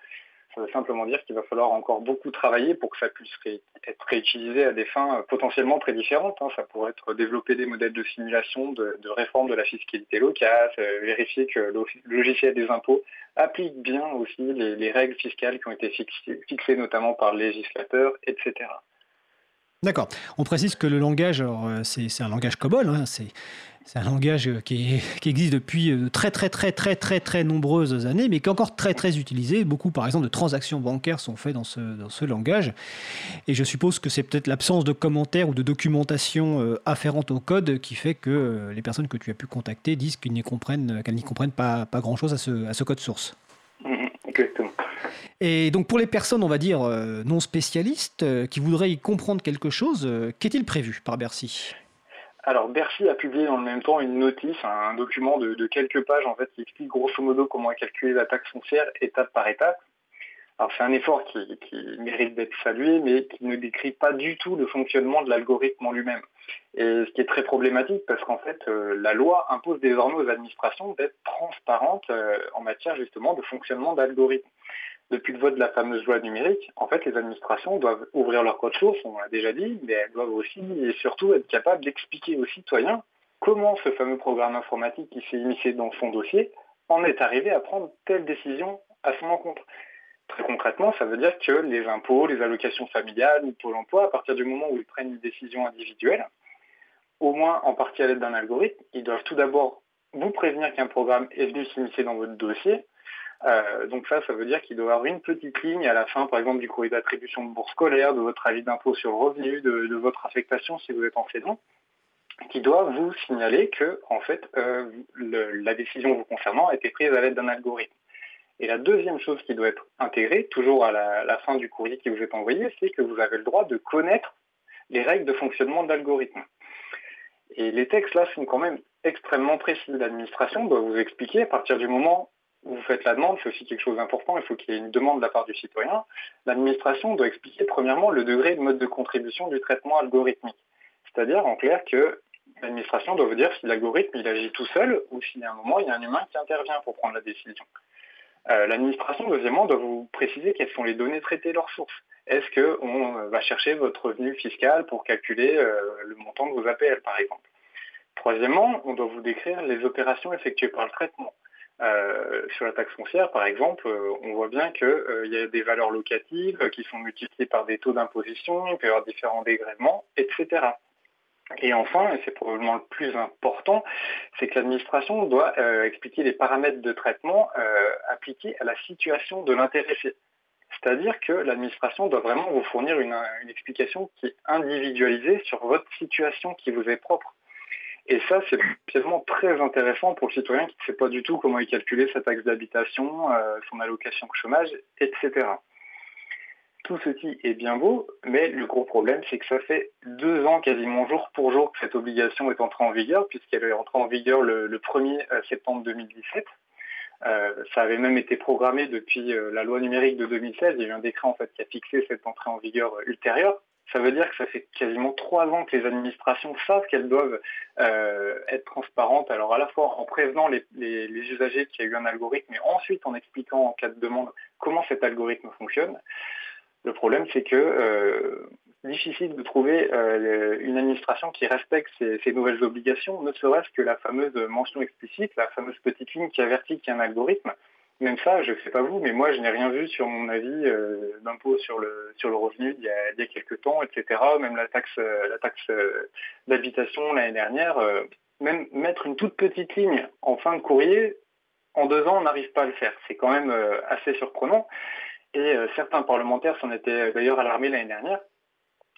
Speaker 9: Simplement dire qu'il va falloir encore beaucoup travailler pour que ça puisse être réutilisé à des fins euh, potentiellement très différentes. Hein. Ça pourrait être développer des modèles de simulation, de, réforme de la fiscalité locale, euh, vérifier que le logiciel des impôts applique bien aussi les, règles fiscales qui ont été fixées, notamment par le législateur, etc.
Speaker 1: D'accord. On précise que le langage, euh, c'est un langage COBOL, hein. c'est c'est un langage qui, existe depuis euh, très très très très très très nombreuses années, mais qui est encore très très utilisé. Beaucoup, par exemple, de transactions bancaires sont faites dans ce, dans ce langage. Et je suppose que c'est peut-être l'absence de commentaires ou de documentation euh, afférente au code qui fait que euh, les personnes que tu as pu contacter disent qu'elles n'y comprennent, qu'elles n'y comprennent pas, pas grand-chose à ce, à ce code source.
Speaker 9: Mm-hmm. Exactement.
Speaker 1: Et donc pour les personnes, on va dire, non spécialistes, qui voudraient y comprendre quelque chose, qu'est-il prévu par Bercy?
Speaker 9: Alors Bercy a publié dans le même temps une notice, un document de, quelques pages en fait qui explique grosso modo comment calculer la taxe foncière étape par étape. C'est un effort qui, mérite d'être salué, mais qui ne décrit pas du tout le fonctionnement de l'algorithme en lui-même. Et ce qui est très problématique parce qu'en fait, la loi impose désormais aux administrations d'être transparentes en matière justement de fonctionnement d'algorithmes depuis le vote de la fameuse loi numérique, en fait, les administrations doivent ouvrir leur code source, on l'a déjà dit, mais elles doivent aussi et surtout être capables d'expliquer aux citoyens comment ce fameux programme informatique qui s'est immiscé dans son dossier en est arrivé à prendre telle décision à son encontre. Très concrètement, ça veut dire que les impôts, les allocations familiales ou Pôle emploi, à partir du moment où ils prennent une décision individuelle, au moins en partie à l'aide d'un algorithme, ils doivent tout d'abord vous prévenir qu'un programme est venu s'immiscer dans votre dossier, euh, donc ça, ça veut dire qu'il doit y avoir une petite ligne à la fin, par exemple, du courrier d'attribution de bourse scolaire, de votre avis d'impôt sur le revenu, de, votre affectation si vous êtes enseignant, qui doit vous signaler que, en fait, euh, la décision vous concernant a été prise à l'aide d'un algorithme. Et la deuxième chose qui doit être intégrée, toujours à la, fin du courrier qui vous est envoyé, c'est que vous avez le droit de connaître les règles de fonctionnement de l'algorithme. Et les textes là sont quand même extrêmement précis. L'administration doit vous expliquer à partir du moment vous faites la demande, c'est aussi quelque chose d'important, il faut qu'il y ait une demande de la part du citoyen. L'administration doit expliquer premièrement le degré de mode de contribution du traitement algorithmique. C'est-à-dire en clair que l'administration doit vous dire si l'algorithme il agit tout seul ou s'il y a un moment il y a un humain qui intervient pour prendre la décision. Euh, l'administration, deuxièmement, doit vous préciser quelles sont les données traitées, leurs sources. Est-ce qu'on va chercher votre revenu fiscal pour calculer euh, le montant de vos APL, par exemple? Troisièmement, on doit vous décrire les opérations effectuées par le traitement. Euh, sur la taxe foncière, par exemple, euh, on voit bien qu'il euh, y a des valeurs locatives qui sont multipliées par des taux d'imposition, il peut y avoir différents dégrèvements, etc. Et enfin, et c'est probablement le plus important, c'est que l'administration doit expliquer les paramètres de traitement appliqués à la situation de l'intéressé. C'est-à-dire que l'administration doit vraiment vous fournir une, une explication qui est individualisée sur votre situation qui vous est propre. Et ça, c'est finalement très intéressant pour le citoyen qui ne sait pas du tout comment il calculer sa taxe d'habitation, euh, son allocation chômage, etc. Tout ceci est bien beau, mais le gros problème, c'est que ça fait deux ans quasiment jour pour jour que cette obligation est entrée en vigueur, puisqu'elle est entrée en vigueur le, 1er euh, septembre 2017. Euh, ça avait même été programmé depuis la loi numérique de 2016. Il y a eu un décret en fait qui a fixé cette entrée en vigueur ultérieure ça veut dire que ça fait quasiment trois ans que les administrations savent qu'elles doivent euh, être transparentes, alors à la fois en prévenant les, usagers qu'il y a eu un algorithme, mais ensuite en expliquant en cas de demande comment cet algorithme fonctionne. Le problème, c'est que euh, difficile de trouver euh, une administration qui respecte ces, ces nouvelles obligations, ne serait-ce que la fameuse mention explicite, la fameuse petite ligne qui avertit qu'il y a un algorithme. Même ça, je ne sais pas vous, mais moi, je n'ai rien vu sur mon avis euh, d'impôt sur le, sur le revenu il y, a, il y, a, quelques temps, etc. Même la taxe, euh, la taxe euh, d'habitation l'année dernière, même mettre une toute petite ligne en fin de courrier, en deux ans, on n'arrive pas à le faire. C'est quand même assez surprenant. Et certains parlementaires s'en étaient d'ailleurs alarmés l'année dernière.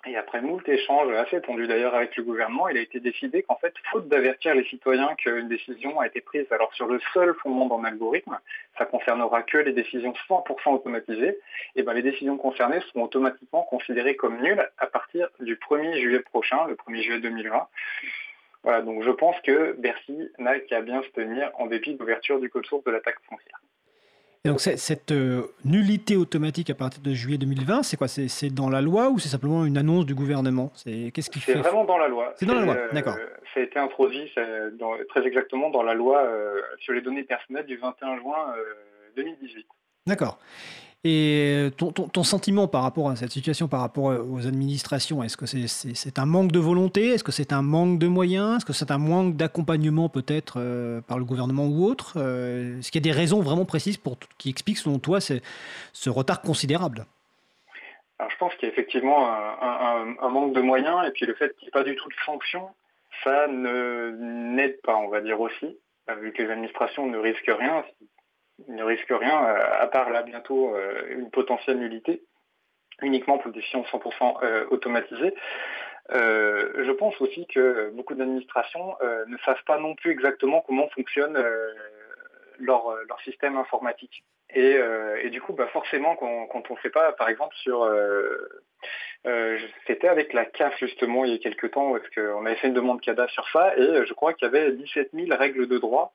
Speaker 9: Et après moult échanges assez tendus d'ailleurs avec le gouvernement, il a été décidé qu'en fait, faute d'avertir les citoyens qu'une décision a été prise alors sur le seul fondement d'un algorithme, ça concernera que les décisions 100% automatisées, et ben les décisions concernées seront automatiquement considérées comme nulles à partir du 1er juillet prochain, le 1er juillet 2020. Voilà, donc je pense que Bercy n'a qu'à bien se tenir en dépit de l'ouverture du code source de la taxe foncière.
Speaker 1: Et donc cette euh, nullité automatique à partir de juillet 2020, c'est quoi? C'est dans la loi ou c'est simplement une annonce du gouvernement?
Speaker 9: C'est qu'est-ce qui fait? C'est vraiment dans la loi.
Speaker 1: C'est dans la loi, d'accord.
Speaker 9: ça a été introduit très exactement dans la loi euh, sur les données personnelles du 21 juin 2018. Euh,
Speaker 1: d'accord. Et ton, sentiment par rapport à cette situation, par rapport aux administrations, est-ce que c'est un manque de volonté? Est-ce que c'est un manque de moyens? Est-ce que c'est un manque d'accompagnement peut-être euh, par le gouvernement ou autre? Euh, Est-ce qu'il y a des raisons vraiment précises pour, qui expliquent selon toi ce retard considérable?
Speaker 9: Alors, Je pense qu'il y a effectivement un, manque de moyens et puis le fait qu'il n'y ait pas du tout de sanctions, ça n'aide pas, on va dire aussi, vu que les administrations ne risquent rien il ne risque rien, euh, à part là bientôt euh, une potentielle nullité, uniquement pour des décisions 100% euh, automatisées. je pense aussi que beaucoup d'administrations ne savent pas non plus exactement comment fonctionne leur, système informatique. Et, du coup, bah, forcément, quand, on ne sait pas, par exemple, sur... C'était avec la CAF justement il y a quelques temps, parce qu'on avait fait une demande CADA sur ça, et je crois qu'il y avait 17 000 règles de droit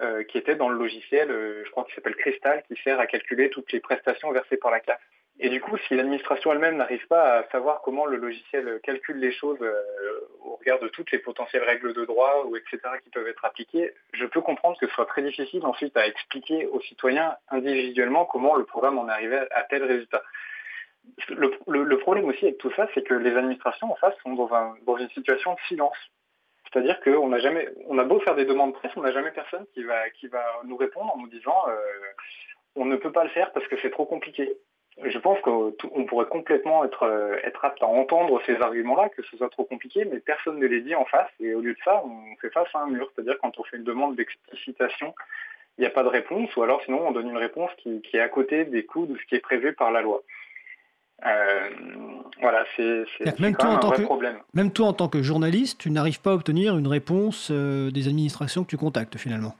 Speaker 9: euh, qui était dans le logiciel, euh, je crois qu'il s'appelle Crystal, qui sert à calculer toutes les prestations versées par la CAF. Et du coup, si l'administration elle-même n'arrive pas à savoir comment le logiciel calcule les choses euh, au regard de toutes les potentielles règles de droit ou etc. qui peuvent être appliquées, je peux comprendre que ce soit très difficile ensuite à expliquer aux citoyens individuellement comment le programme en arrivé à tel résultat. Le, problème aussi avec tout ça, c'est que les administrations en face sont dans, une situation de silence. C'est-à-dire qu'on jamais, on a beau faire des demandes presse, on n'a jamais personne qui va, qui va nous répondre en nous disant euh, on ne peut pas le faire parce que c'est trop compliqué je pense qu'on pourrait complètement être, euh, être apte à entendre ces arguments-là, que ce soit trop compliqué, mais personne ne les dit en face. Et au lieu de ça, on fait face à un mur. C'est-à-dire quand on fait une demande d'explicitation, il n'y a pas de réponse, ou alors sinon on donne une réponse qui, est à côté des coûts de ce qui est prévu par la loi. Euh, voilà, c'est quand même un vrai problème.
Speaker 1: Même toi, en tant que journaliste, tu n'arrives pas à obtenir une réponse euh, des administrations que tu contactes finalement.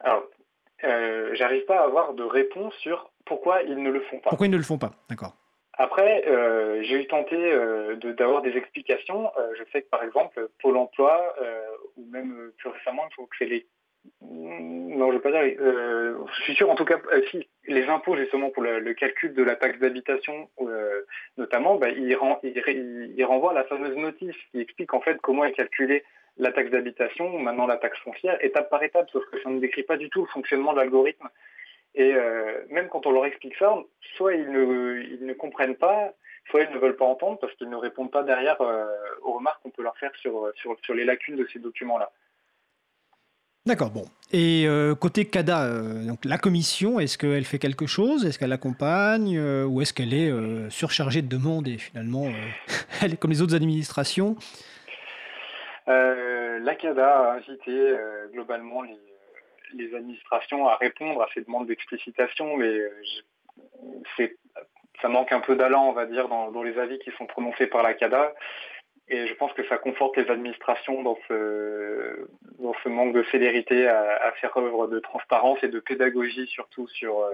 Speaker 9: Alors, j'arrive pas à avoir de réponse sur pourquoi ils ne le font pas.
Speaker 1: Pourquoi ils ne le font pas, d'accord.
Speaker 9: Après, euh, j'ai eu tenté euh, d'avoir des explications. Euh, je sais que par exemple, Pôle emploi, ou même plus récemment, il faut que c'est les... Non, je ne veux pas dire... je suis sûr, en tout cas, si les impôts, justement, pour le, calcul de la taxe d'habitation, notamment, bah, ils, renvoient à la fameuse notice qui explique en fait comment est calculée la taxe d'habitation, maintenant la taxe foncière, étape par étape, sauf que ça ne décrit pas du tout le fonctionnement de l'algorithme. Et euh, même quand on leur explique ça, soit ils ne, comprennent pas, soit ils ne veulent pas entendre parce qu'ils ne répondent pas derrière euh, aux remarques qu'on peut leur faire sur, sur, les lacunes de ces documents-là.
Speaker 1: D'accord, bon. Et euh, côté CADA, donc la commission, est-ce qu'elle fait quelque chose? Est-ce qu'elle accompagne Ou est-ce qu'elle est surchargée de demandes et finalement, elle est comme les autres administrations?
Speaker 9: La CADA a invité globalement les, administrations à répondre à ces demandes d'explicitation, mais euh, ça manque un peu d'allant, on va dire, dans, les avis qui sont prononcés par la CADA. Et je pense que ça conforte les administrations dans ce, dans ce manque de célérité à, faire œuvre de transparence et de pédagogie surtout sur, euh,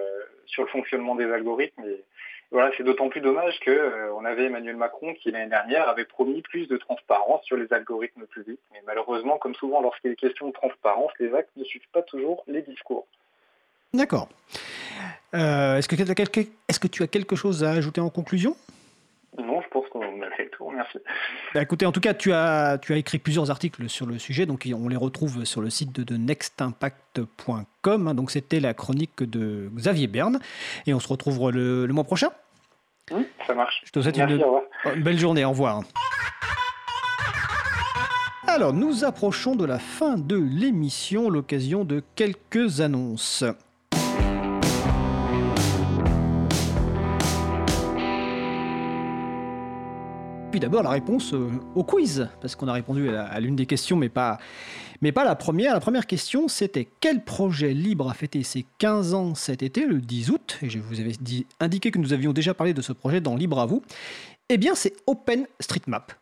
Speaker 9: sur le fonctionnement des algorithmes. Et, voilà, c'est d'autant plus dommage qu'on euh, avait Emmanuel Macron qui l'année dernière avait promis plus de transparence sur les algorithmes publics. Mais malheureusement, comme souvent lorsqu'il est question de transparence, les actes ne suivent pas toujours les discours.
Speaker 1: D'accord. Euh, est-ce, que, que tu as quelque chose à ajouter en conclusion?
Speaker 9: Non, je
Speaker 1: Bah, écoutez, en tout cas, tu as, tu as écrit plusieurs articles sur le sujet, donc on les retrouve sur le site de, nextimpact.com. Hein. donc c'était la chronique de Xavier Berne, et on se retrouve le, mois prochain.
Speaker 9: Mmh, ça marche.
Speaker 1: Je te souhaite une, une, belle journée, au revoir. Alors, nous approchons de la fin de l'émission, l'occasion de quelques annonces. D'abord la réponse euh, au quiz, parce qu'on a répondu à, l'une des questions, mais pas, mais pas la première. La première question, c'était quel projet libre a fêté ses 15 ans cet été, le 10 août? Et je vous avais dit, indiqué que nous avions déjà parlé de ce projet dans Libre à vous. Eh bien, c'est OpenStreetMap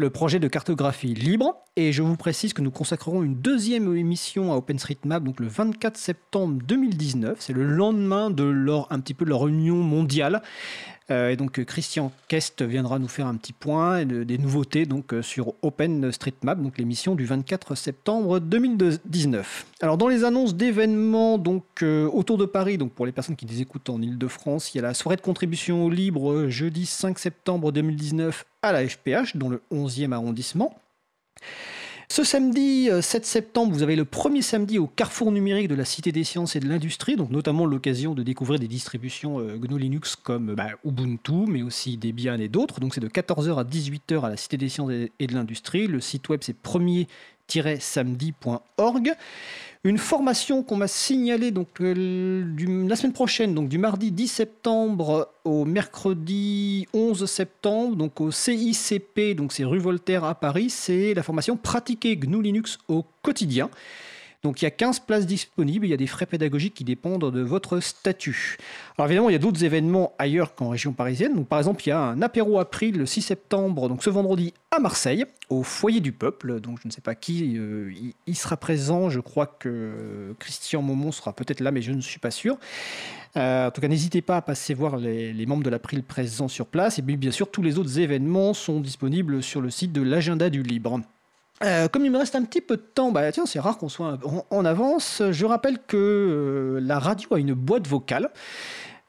Speaker 1: le projet de cartographie libre. Et je vous précise que nous consacrerons une deuxième émission à OpenStreetMap, donc le 24 septembre 2019. C'est le lendemain de leur, un petit peu de leur réunion mondiale. Euh, donc Christian Kest viendra nous faire un petit point des nouveautés donc euh, sur OpenStreetMap, donc l'émission du 24 septembre 2019. Alors dans les annonces d'événements donc euh, autour de Paris, donc pour les personnes qui les écoutent en Ile-de-France, il y a la soirée de contribution libre jeudi 5 septembre 2019 à la FPH dans le 11e arrondissement. Ce samedi 7 euh, septembre, vous avez le premier samedi au carrefour numérique de la Cité des sciences et de l'industrie, donc notamment l'occasion de découvrir des distributions euh, GNU Linux comme bah, Ubuntu, mais aussi Debian et d'autres. Donc c'est de 14h à 18h à la Cité des sciences et de l'industrie. Le site web c'est premier-samedi.org. Une formation qu'on m'a signalée euh, la semaine prochaine, donc du mardi 10 septembre au mercredi 11 septembre, donc au CICP, c'est rue Voltaire à Paris, c'est la formation Pratiquer GNU Linux au quotidien. Donc il y a 15 places disponibles, il y a des frais pédagogiques qui dépendent de votre statut. Alors évidemment, il y a d'autres événements ailleurs qu'en région parisienne. Par exemple, il y a un apéro April le 6 septembre, donc ce vendredi à Marseille, au foyer du peuple. Donc je ne sais pas qui euh, y sera présent. Je crois que Christian Momon sera peut-être là, mais je ne suis pas sûr. Euh, en tout cas, n'hésitez pas à passer voir les, membres de l'April présents sur place. Et bien sûr, tous les autres événements sont disponibles sur le site de l'agenda du libre. Euh, comme il me reste un petit peu de temps, bah tiens, c'est rare qu'on soit en, avance. Je rappelle que euh, la radio a une boîte vocale.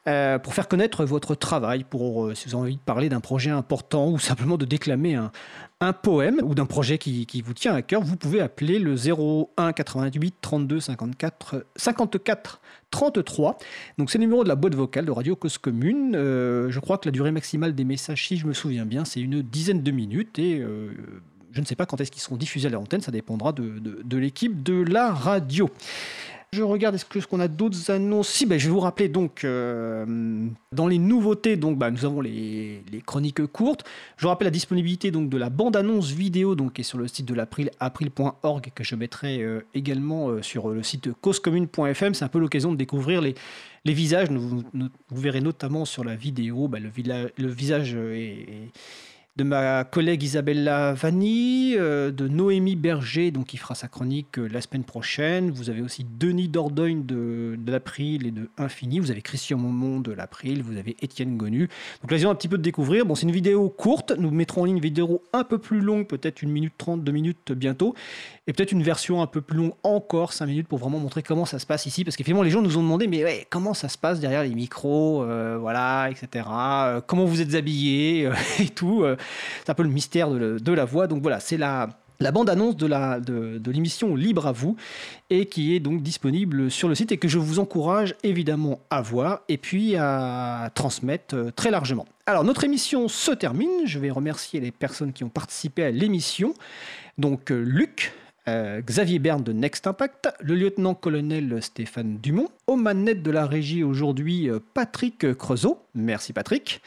Speaker 1: euh, pour faire connaître votre travail, pour si vous avez envie de parler d'un projet important ou simplement de déclamer un, poème ou d'un projet qui, vous tient à cœur, vous pouvez appeler le 01 88 32 54 54 33. Donc c'est le numéro de la boîte vocale de Radio Cause Commune. Je crois que la durée maximale des messages, si je me souviens bien, c'est une dizaine de minutes et je ne sais pas quand est-ce qu'ils seront diffusés à l'antenne, ça dépendra de, de, l'équipe de la radio. Je regarde, est-ce qu'on ce qu'on a d'autres annonces? Si, ben, je vais vous rappeler donc, euh, dans les nouveautés, donc, ben, nous avons les, les, chroniques courtes. Je vous rappelle la disponibilité donc, de la bande-annonce vidéo donc, qui est sur le site de l'April, april.org, que je mettrai euh, également euh, sur le site causecommune.fm. C'est un peu l'occasion de découvrir les, les visages. Vous verrez notamment sur la vidéo, ben, le, visage est, est de ma collègue Isabella Vanni, euh, de Noémie Berger, donc qui fera sa chronique euh, la semaine prochaine. Vous avez aussi Denis Dordogne de, l'April et de Infini. Vous avez Christian Momont de l'April. Vous avez Étienne Gonu. Donc l'occasion un petit peu de découvrir. Bon, c'est une vidéo courte. Nous mettrons en ligne une vidéo un peu plus longue, peut-être une minute trente, deux minutes bientôt. Et peut-être une version un peu plus longue encore, cinq minutes, pour vraiment montrer comment ça se passe ici. Parce qu'effectivement, les gens nous ont demandé, mais comment ça se passe derrière les micros, euh, voilà, etc. Euh, comment vous êtes habillés euh, et tout. c'est un peu le mystère de, la voix. Donc voilà, c'est la, bande-annonce de l'émission Libre à vous et qui est donc disponible sur le site et que je vous encourage évidemment à voir et puis à transmettre très largement. Alors notre émission se termine, je vais remercier les personnes qui ont participé à l'émission. Donc Luc, euh, Xavier Berne de Next Impact, le lieutenant-colonel Stéphane Dumont, aux manettes de la régie aujourd'hui Patrick Creusot, merci Patrick,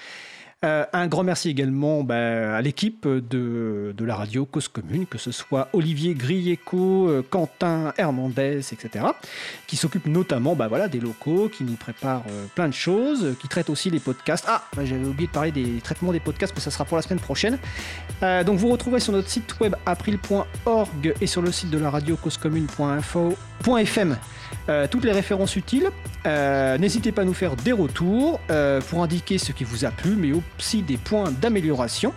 Speaker 1: euh, un grand merci également bah, à l'équipe de, de, la radio Cause Commune, que ce soit Olivier Grieco, euh, Quentin Hernandez, etc., qui s'occupent notamment bah, voilà, des locaux, qui nous préparent euh, plein de choses, qui traitent aussi les podcasts. Ah, bah, j'avais oublié de parler des traitements des podcasts, mais ça sera pour la semaine prochaine. Euh, donc vous retrouverez sur notre site web april.org et sur le site de la radio causecommune.info.fm euh, toutes les références utiles. Euh, N'hésitez pas à nous faire des retours euh, pour indiquer ce qui vous a plu, mais aussi des points d'amélioration.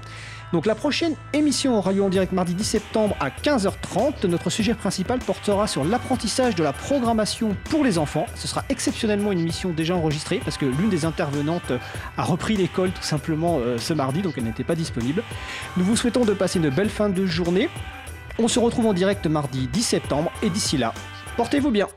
Speaker 1: Donc la prochaine émission aura lieu en direct mardi 10 septembre à 15h30. Notre sujet principal portera sur l'apprentissage de la programmation pour les enfants. Ce sera exceptionnellement une émission déjà enregistrée parce que l'une des intervenantes a repris l'école tout simplement ce mardi, donc elle n'était pas disponible. Nous vous souhaitons de passer une belle fin de journée. On se retrouve en direct mardi 10 septembre et d'ici là, Portez-vous bien.